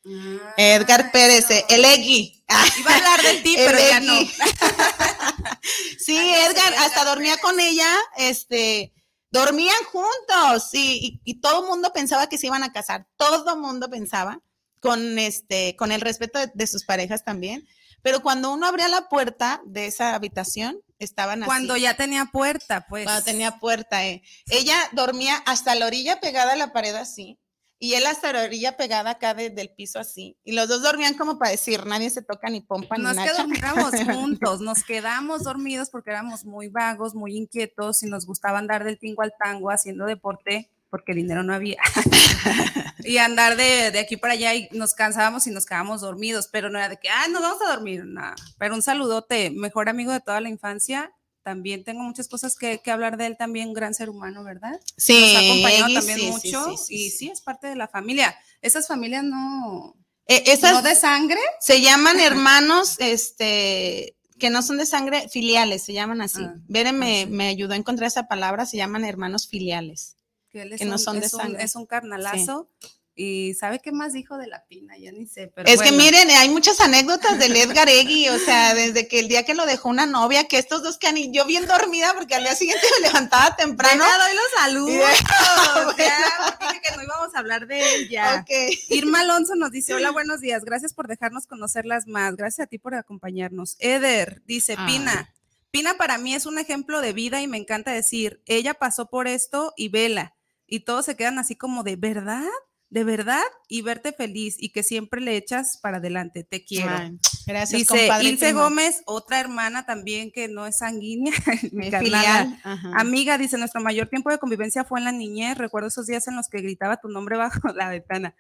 D: Edgar Pérez, eh, el Egui. [laughs]
C: Iba a hablar de ti, [laughs]
D: El
C: pero ya no. [laughs]
D: Sí,
C: Ay,
D: Edgar, hasta dormía con ella, este, dormían juntos y, y- y todo el mundo pensaba que se iban a casar, todo el mundo pensaba, con este, con el respeto de, de sus parejas también, pero cuando uno abría la puerta de esa habitación, estaban así.
C: Cuando ya tenía puerta, pues.
D: Cuando tenía puerta, eh. Ella dormía hasta la orilla pegada a la pared así. Y él hasta la orilla pegada acá de- del piso así. Y los dos dormían como para decir, nadie se toca ni pompa
C: No
D: ni
C: es que
D: nacha.
C: durmiéramos juntos, nos quedamos dormidos porque éramos muy vagos, muy inquietos y nos gustaba andar del tingo al tango haciendo deporte porque dinero no había. [laughs] y andar de, de aquí para allá y nos cansábamos y nos quedábamos dormidos, pero no era de que, ah, nos vamos a dormir, nada. Pero un saludote, mejor amigo de toda la infancia. También tengo muchas cosas que, que hablar de él, también un gran ser humano, ¿verdad?
D: Sí,
C: Nos ha acompañado también
D: sí,
C: mucho
D: sí, sí,
C: y
D: sí.
C: es parte de la familia. Esas familias no,
D: Eh, esas
C: no de sangre,
D: se llaman hermanos, este, que no son de sangre, filiales, se llaman así.
C: Ah,
D: Bere me,
C: ah,
D: me ayudó a encontrar esa palabra, se llaman hermanos filiales.
C: Que él es,
D: que no
C: un,
D: son de
C: es un- es un carnalazo. Y ¿sabe qué más dijo de la pina? Ya ni sé. Pero
D: es que miren, hay muchas anécdotas del Edgar Egui, o sea, desde que el día que lo dejó una novia, que estos dos que han yo bien dormida porque al día siguiente me levantaba temprano.
C: Venga, doy los saludos. [laughs]
D: Bueno.
C: ya, dije que no íbamos a hablar de él ya.
D: Ok.
C: Irma Alonso nos dice, hola, buenos días, gracias por dejarnos conocerlas más, gracias a ti por acompañarnos. Eder dice,
D: Ah.
C: Pina, Pina para mí es un ejemplo de vida y me encanta decir, ella pasó por esto y vela, y todos se quedan así como de, ¿verdad? ¿De verdad? Y verte feliz y que siempre le echas para adelante, te quiero.
D: Ay, gracias,
C: Dice
D: compadre.
C: Ilse
D: primo.
C: Gómez, otra hermana también que no es sanguínea, [laughs] mi
D: filial.
C: Amiga, dice, nuestro mayor tiempo de convivencia fue en la niñez. Recuerdo esos días en los que gritaba tu nombre bajo la ventana.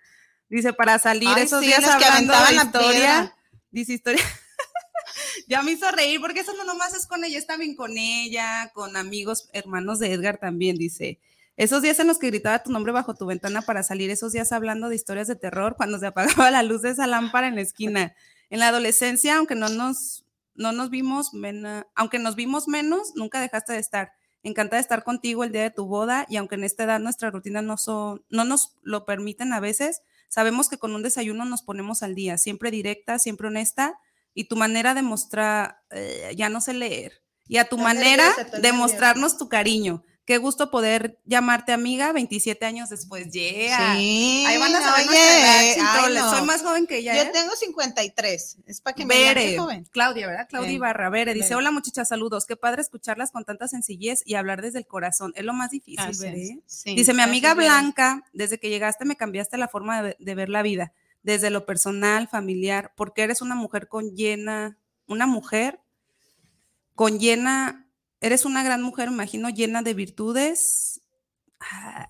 C: Dice, para salir
D: Ay,
C: esos
D: sí,
C: días hablando de
D: aventaban la
C: historia.
D: piedra.
C: Dice historia. [laughs] ya me hizo reír porque eso no nomás es con ella, está bien con ella, con amigos, hermanos de Edgar también, dice. Esos días en los que gritaba tu nombre bajo tu ventana para salir, esos días hablando de historias de terror, cuando se [laughs] apagaba la luz de esa lámpara en la esquina. En la adolescencia, aunque no nos, no nos vimos, aunque nos vimos menos, nunca dejaste de estar. Encantada de estar contigo el día de tu boda y aunque en esta edad nuestra rutina no, son, no nos lo permiten a veces, sabemos que con un desayuno nos ponemos al día, siempre directa, siempre honesta y tu manera de mostrar, eh, ya no sé leer, y a tu manera de mostrarnos tu cariño. Qué gusto poder llamarte amiga 27 años después. Yeah. Sí. Ahí van a saber oye, Soy más joven que ella.
D: Yo ¿eh? tengo 53. Es para que me
C: Bere, joven. Claudia, ¿verdad? Claudia Ibarra. Bere dice, hola muchachas, saludos. Qué padre escucharlas con tanta sencillez y hablar desde el corazón. Es lo más difícil, ¿eh? dice, mi amiga Blanca, desde que llegaste me cambiaste la forma de ver la vida, desde lo personal, familiar, porque eres una mujer con llena, una mujer con llena Eres una gran mujer, me imagino, llena de virtudes, ah,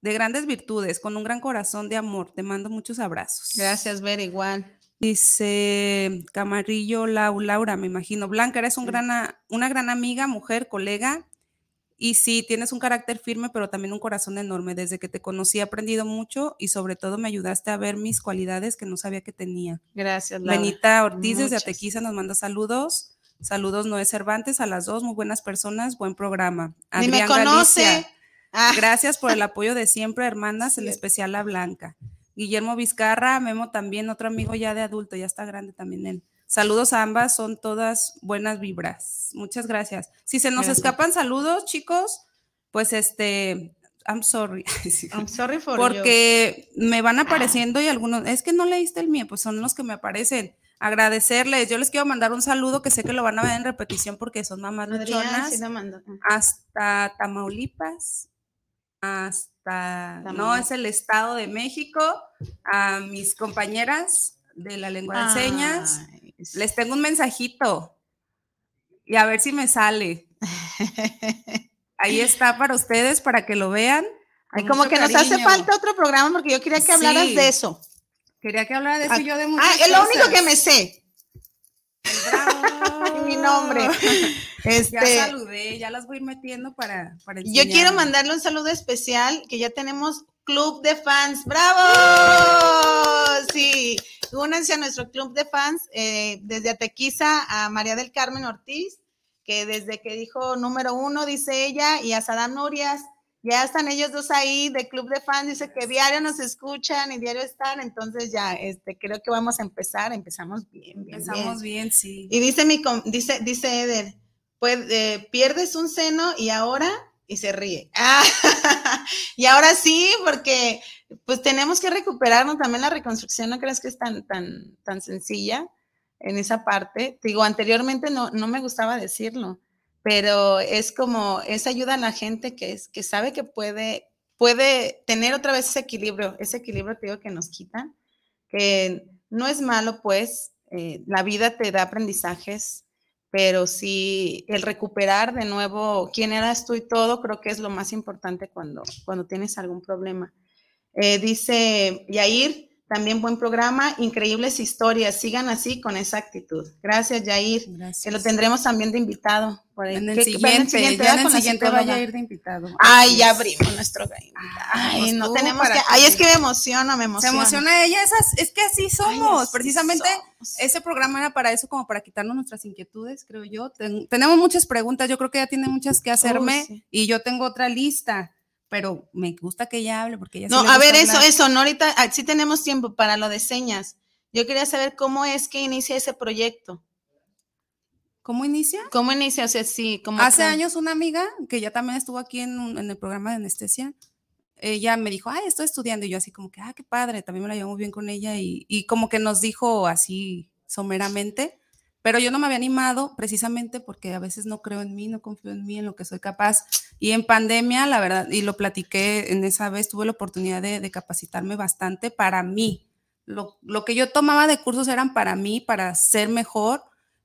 C: de grandes virtudes, con un gran corazón de amor. Te mando muchos abrazos.
D: Gracias, Ver, igual.
C: Dice Camarillo Laura, me imagino. Blanca, eres un gran, una gran amiga, mujer, colega. Y sí, tienes un carácter firme, pero también un corazón enorme. Desde que te conocí he aprendido mucho y sobre todo me ayudaste a ver mis cualidades que no sabía que tenía.
D: Gracias, Laura.
C: Benita Ortiz desde Atequiza nos manda saludos. Saludos, Noé Cervantes, a las dos, muy buenas personas, buen programa.
D: Ni me conoce.
C: Ah. Gracias por el apoyo de siempre, hermanas, en especial a Blanca. Guillermo Vizcarra, Memo también, otro amigo ya de adulto, ya está grande también él. Saludos a ambas, son todas buenas vibras. Muchas gracias. Si se nos escapan saludos, chicos, pues este, I'm sorry. [laughs]
D: I'm sorry for
C: Porque me van apareciendo y algunos, es que no leíste el mío, pues son los que me aparecen agradecerles. Yo les quiero mandar un saludo que sé que lo van a ver en repetición porque son mamás luchonas. hasta Tamaulipas, hasta, no, es el Estado de México, a mis compañeras de la lengua de señas. Les tengo un mensajito y a ver si me sale. Ahí está para ustedes, para que lo vean.
D: como que nos hace falta otro programa porque yo quería que hablaras de eso.
C: Quería que hablara de eso yo de muchas
D: Ah, es lo único que me sé. [laughs] Mi nombre. [laughs]
C: Este, ya saludé, ya las voy metiendo para, para
D: Yo quiero mandarle un saludo especial, que ya tenemos club de fans. ¡Bravo! Sí, únanse a nuestro club de fans eh, desde Atequiza a María del Carmen Ortiz, que desde que dijo número uno, dice ella, y a Sadam Nurias, ya están ellos dos ahí de club de fans, dice que diario nos escuchan y diario están, entonces ya, este, creo que vamos a empezar, empezamos bien,
C: bien Empezamos bien, sí.
D: Y dice mi, dice, dice Eder, pues eh, pierdes un seno y ahora, y se ríe. Ah, [laughs] y ahora sí, porque pues tenemos que recuperarnos también la reconstrucción, ¿no crees que es tan, tan, tan sencilla en esa parte? digo, anteriormente no, no me gustaba decirlo pero es como, es ayuda a la gente que, es, que sabe que puede, puede tener otra vez ese equilibrio, ese equilibrio te digo que nos quitan, que no es malo pues, eh, la vida te da aprendizajes, pero sí el recuperar de nuevo quién eras tú y todo, creo que es lo más importante cuando, cuando tienes algún problema. Eh, dice Yair, también buen programa, increíbles historias. Sigan así con esa actitud. Gracias, Jair. Que lo tendremos también de invitado.
C: En el, siguiente, ya en el siguiente vaya a ir de invitado.
D: Ay, ya abrimos nuestro Ay, no tenemos que. Ay, es que me emociona, me emociona.
C: Se emociona ella, es que así somos. Precisamente ese programa era para eso, como para quitarnos nuestras inquietudes, creo yo. tenemos muchas preguntas, yo creo que ella tiene muchas que hacerme y yo tengo otra lista pero me gusta que ella hable porque ella
D: No, a ver, eso, eso, no, ahorita ah, sí tenemos tiempo para lo de señas. Yo quería saber cómo es que inicia ese proyecto.
C: ¿Cómo inicia?
D: ¿Cómo inicia? O sea, sí, como
C: Hace años una amiga que ya también estuvo aquí en, en, el programa de anestesia, ella me dijo, ay, estoy estudiando, y yo así como que, ah, qué padre, también me la llevo muy bien con ella, y, y como que nos dijo así someramente, pero yo no me había animado precisamente porque a veces no creo en mí, no confío en mí, en lo que soy capaz. Y en pandemia, la verdad, y lo platiqué en esa vez, tuve la oportunidad de, capacitarme bastante para mí. Lo, lo, que yo tomaba de cursos eran para mí, para ser mejor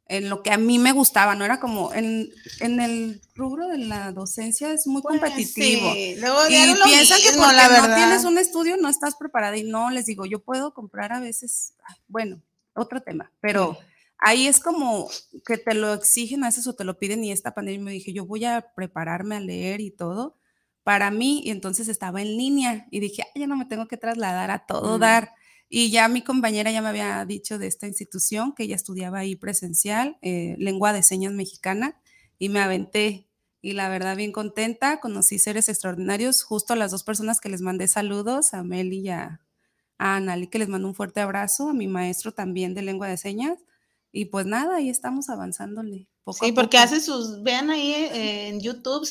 C: en lo que a mí me gustaba, no era como en, en el rubro de la docencia es muy pues competitivo.
D: Sí. Luego, y piensan que
C: porque la verdad. no tienes un estudio no estás preparada y no les digo, yo puedo comprar a veces, bueno, otro tema, pero ahí es como que te lo exigen a veces o te lo piden y esta pandemia me dije, yo voy a prepararme a leer y todo para mí y entonces estaba en línea y dije, ya no me tengo que trasladar a todo mm. dar. Y ya mi compañera ya me había dicho de esta institución que ella estudiaba ahí presencial, eh, lengua de señas mexicana, y me aventé. Y la verdad, bien contenta, conocí seres extraordinarios, justo a las dos personas que les mandé saludos, a Meli y a, a Anali, que les mando un fuerte abrazo, a mi maestro también de lengua de señas, y pues nada, ahí estamos avanzándole.
D: Poco sí, porque hace sus, vean ahí eh, en YouTube,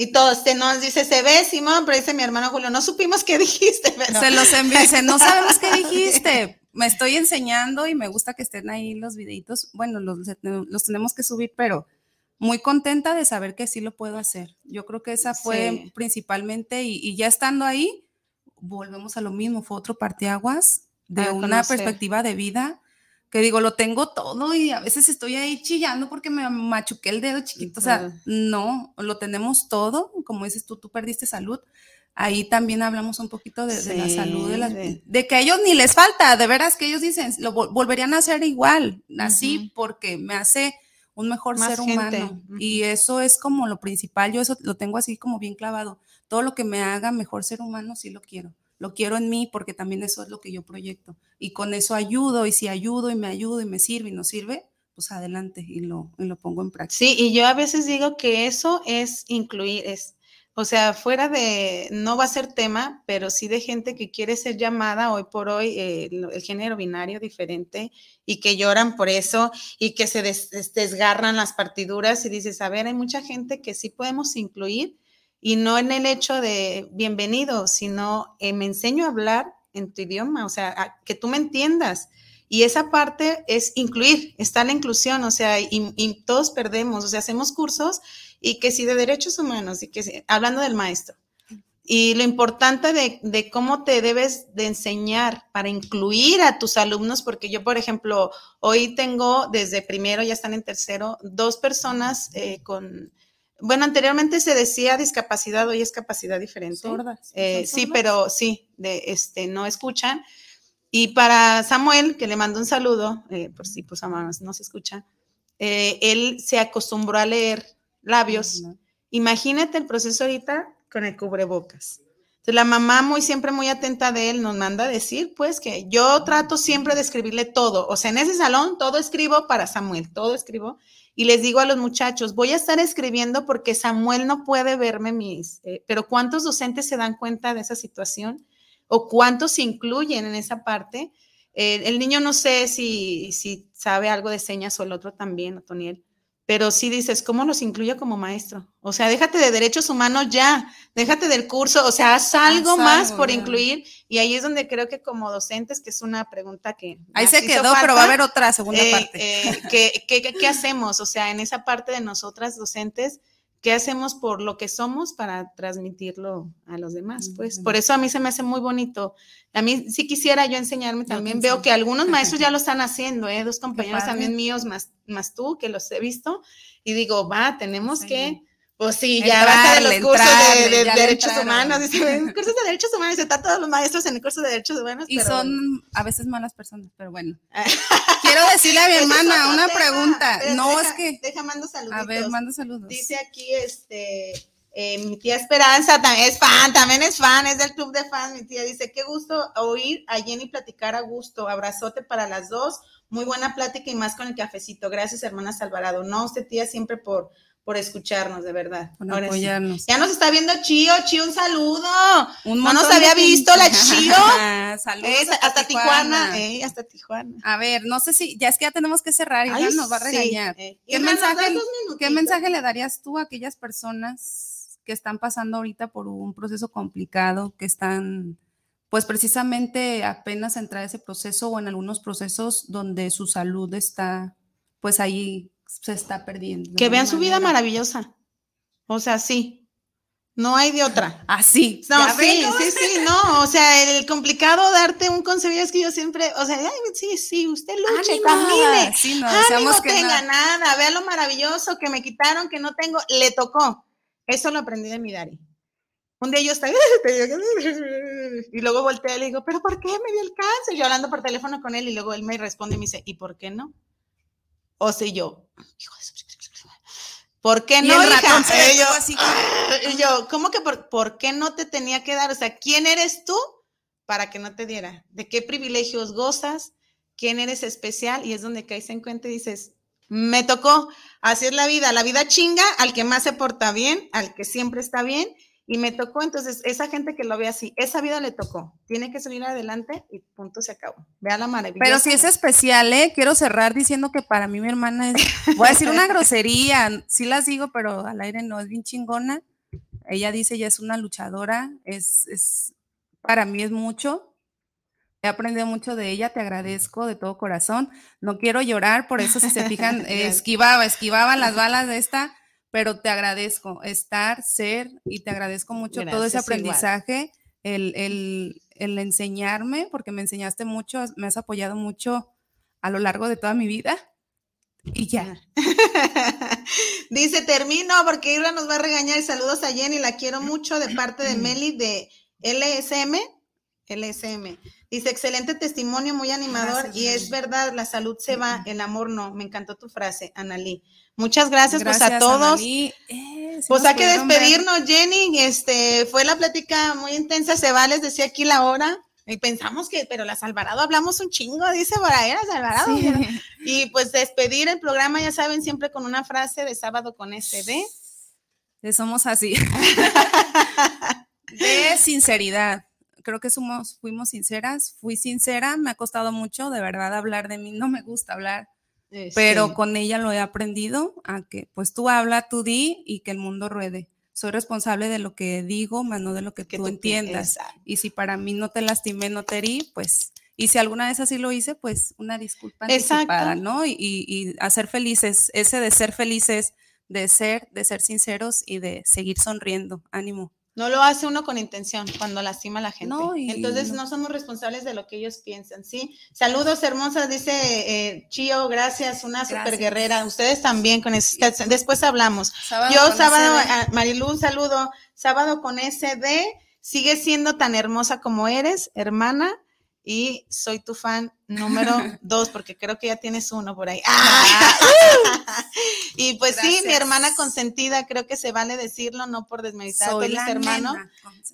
D: y todos se nos dice, se ve, Simón, pero dice mi hermano Julio, no supimos qué [laughs] dijiste.
C: Se los envió, dice, no sabemos qué [laughs] dijiste. Me estoy enseñando y me gusta que estén ahí los videitos. Bueno, los, los tenemos que subir, pero muy contenta de saber que sí lo puedo hacer. Yo creo que esa fue principalmente, y, ya estando ahí, volvemos a lo mismo, fue otro parteaguas de ah, una perspectiva de vida que digo, lo tengo todo y a veces estoy ahí chillando porque me machuqué el dedo chiquito. O sea, no, lo tenemos todo. Como dices tú, tú perdiste salud. Ahí también hablamos un poquito de, la salud, de, de, que a ellos ni les falta, de veras que ellos dicen, lo volverían a hacer igual, así, porque me hace un mejor ser humano. Y eso es como lo principal, yo eso lo tengo así como bien clavado. Todo lo que me haga mejor ser humano, sí lo quiero lo quiero en mí porque también eso es lo que yo proyecto. Y con eso ayudo y si ayudo y me ayudo y me sirve y no sirve, pues adelante y lo, lo pongo en práctica.
D: Sí, y yo a veces digo que eso es incluir, es, o sea, fuera de, no va a ser tema, pero sí de gente que quiere ser llamada hoy por hoy, eh, el, género binario diferente, y que lloran por eso, y que se desgarran las partiduras, y dices, a ver, hay mucha gente que sí podemos incluir, y no en el hecho de bienvenido, sino eh, me enseño a hablar en tu idioma, o sea, que tú me entiendas. Y esa parte es incluir, está la inclusión, o sea, y, todos perdemos, o sea, hacemos cursos y que si de derechos humanos, y que hablando del maestro, y lo importante de, de, cómo te debes de enseñar para incluir a tus alumnos, porque yo, por ejemplo, hoy tengo desde primero, ya están en tercero, dos personas eh, con bueno, anteriormente se decía discapacidad, hoy es capacidad diferente. Sordas. Eh, sí, pero sí, de, este, no escuchan. Y para Samuel, que le mando un saludo, eh, por si pues amados no se escucha, eh, él se acostumbró a leer labios. Imagínate el proceso ahorita con el cubrebocas. Entonces, la mamá muy siempre muy atenta de él nos manda a decir, pues que yo trato siempre de escribirle todo. O sea, en ese salón todo escribo para Samuel, todo escribo y les digo a los muchachos, voy a estar escribiendo porque Samuel no puede verme mis, eh, pero ¿cuántos docentes se dan cuenta de esa situación? ¿O cuántos se incluyen en esa parte? Eh, el niño no sé si, si sabe algo de señas o el otro también, Otoniel, pero sí dices, ¿cómo los incluyo como maestro? O sea, déjate de derechos humanos ya, déjate del curso, o sea, haz algo más por incluir. Y ahí es donde creo que como docentes, que es una pregunta que...
C: Ahí se quedó, pero va a haber otra segunda eh, parte.
D: Eh, ¿qué, qué, qué hacemos? O sea, en esa parte de nosotras docentes, ¿qué hacemos por lo que somos para transmitirlo a los demás? Pues por eso a mí se me hace muy bonito. A mí sí quisiera yo enseñarme también. Veo que algunos [laughs] maestros ya lo están haciendo, ¿eh? dos compañeros también míos, más, más tú, que los he visto. Y digo, va, tenemos que... Pues sí, ya basta de los cursos de, derechos humanos. cursos de derechos humanos, están todos los maestros en el curso de derechos humanos.
C: Y son a veces malas personas, pero bueno. [laughs] Quiero decirle a mi hermana una pregunta. no, es que.
D: Deja, mando saludos.
C: A ver, mando saludos.
D: Dice aquí, este. Eh, mi tía Esperanza también es fan, también es fan, es del club de fans. Mi tía dice: Qué gusto oír a Jenny platicar a gusto. Abrazote para las dos. Muy buena plática y más con el cafecito. Gracias, hermana Alvarado. No, usted, tía, siempre por por escucharnos, de verdad.
C: Por apoyarnos.
D: Ya nos está viendo Chío, Chío, un saludo. no nos había visto la. [laughs] Saludos. hasta, Tijuana. hasta Tijuana.
C: A ver, no sé si, ya es que ya tenemos que cerrar y ya nos va a regañar. Eh. ¿Qué, mensaje, ¿Qué mensaje le darías tú a aquellas personas que están pasando ahorita por un proceso complicado, que están pues precisamente apenas entrar a ese proceso o en algunos procesos donde su salud está pues ahí se está perdiendo.
D: Que vean su vida maravillosa. O sea, sí. No hay de otra.
C: Así. [laughs]
D: Ah, no, sí, sí, sí, no. O sea, el complicado darte un consejo es que yo siempre, o sea, sí, sí, usted luche, camine. Sí, no, no tenga nada. Vea lo maravilloso que me quitaron, que no tengo. Le tocó. Eso lo aprendí de mi Dari. Un día yo estaba, [laughs] y luego volteé y le digo, ¿pero por qué me dio el cáncer? Yo hablando por teléfono con él y luego él me responde y me dice, ¿y por qué no? O sea, yo, hijo de. ¿Por qué no, hija? Y yo, así y yo, ¿cómo que por, por qué no te tenía que dar? O sea, ¿quién eres tú para que no te diera? ¿De qué privilegios gozas? ¿Quién eres especial? Y es donde caes en cuenta y dices, me tocó, así es la vida, la vida chinga al que más se porta bien, al que siempre está bien, y me tocó, entonces, esa gente que lo ve así, esa vida le tocó, tiene que salir adelante y punto, se acabó. Vea la maravilla.
C: Pero si es especial, ¿eh? Quiero cerrar diciendo que para mí mi hermana es, voy a decir una [laughs] grosería, sí las digo, pero al aire no, es bien chingona. Ella dice, ella es una luchadora, es, es, para mí es mucho, he aprendido mucho de ella, te agradezco de todo corazón. No quiero llorar, por eso si se fijan, [laughs] esquivaba, esquivaba las balas de esta, pero te agradezco estar, ser y te agradezco mucho todo ese aprendizaje, el, el, el, enseñarme, porque me enseñaste mucho, me has apoyado mucho a lo largo de toda mi vida. Y ya. [laughs]
D: Dice, termino porque Irra nos va a regañar. Saludos a Jenny, la quiero mucho de parte de [clears throat] Meli de LSM. LSM. Dice, excelente testimonio, muy animador. y es verdad, la salud se va, el amor no. Me encantó tu frase, Analí. Muchas gracias, pues a todos. Eh, pues hay que despedirnos, Jenny. Este, fue la plática muy intensa. Se va, les decía aquí la hora. Y pensamos que, pero las Alvarado hablamos un chingo, dice por ahí, las Alvarado. Y pues despedir el programa, ya saben, siempre con una frase de sábado con SD.
C: Somos así. [laughs] de sinceridad. Creo que somos, fuimos sinceras. Fui sincera, me ha costado mucho, de verdad, hablar de mí. No me gusta hablar eh, pero con ella lo he aprendido a que pues tú habla, tú di y que el mundo ruede. Soy responsable de lo que digo, más no de lo que, tú, entiendas. Y si para mí no te lastimé, no te herí, pues, y si alguna vez así lo hice, pues una disculpa anticipada, ¿no? Y, y, y hacer felices, ese de ser felices, de ser, de ser sinceros y de seguir sonriendo. Ánimo.
D: No lo hace uno con intención cuando lastima a la gente. Entonces no. somos responsables de lo que ellos piensan, ¿sí? Saludos hermosas, dice eh, Chio, gracias, una super guerrera. Ustedes también con eso. Después hablamos. Yo sábado, Marilu, un saludo. Sábado con SD, sigue siendo tan hermosa como eres, hermana y soy tu fan número [laughs] dos, porque creo que ya tienes uno por ahí. Ah. [laughs] y pues sí, mi hermana consentida, creo que se vale decirlo, no por desmeditar a mis hermanos,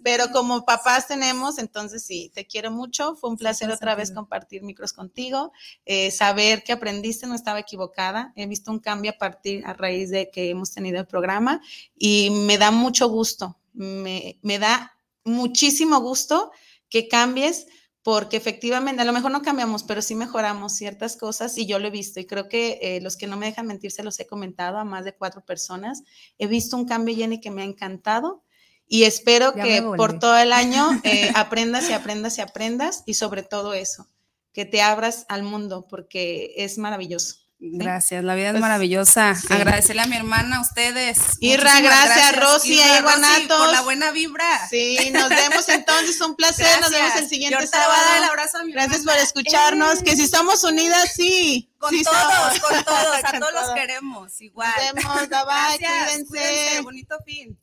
D: pero como papás tenemos, entonces sí, te quiero mucho. Fue un placer otra vez compartir micros contigo, eh, saber que aprendiste, no estaba equivocada. He visto un cambio a partir, a raíz de que hemos tenido el programa y me da mucho gusto, me, me da muchísimo gusto que cambies porque efectivamente, a lo mejor no cambiamos, pero sí mejoramos ciertas cosas y yo lo he visto y creo que eh, los que no me dejan mentir se los he comentado a más de cuatro personas. He visto un cambio, Jenny, que me ha encantado y espero que por todo el año [laughs] eh, aprendas y aprendas y aprendas y sobre todo eso, que te abras al mundo porque es maravilloso.
C: Gracias, la vida es pues, maravillosa. Agradecerle a mi hermana, a ustedes.
D: Irra, gracias, gracias, Rosy, Irra, Rosy,
C: por la buena vibra.
D: Sí, nos vemos entonces, un placer, nos vemos el siguiente sábado.
C: El abrazo a mi
D: gracias por escucharnos, que eh. si estamos unidas, sí.
C: Con todos, con todos, a [laughs] todos los queremos, igual.
D: Nos vemos, bye bye, cuídense.
C: cuídense. Bonito fin.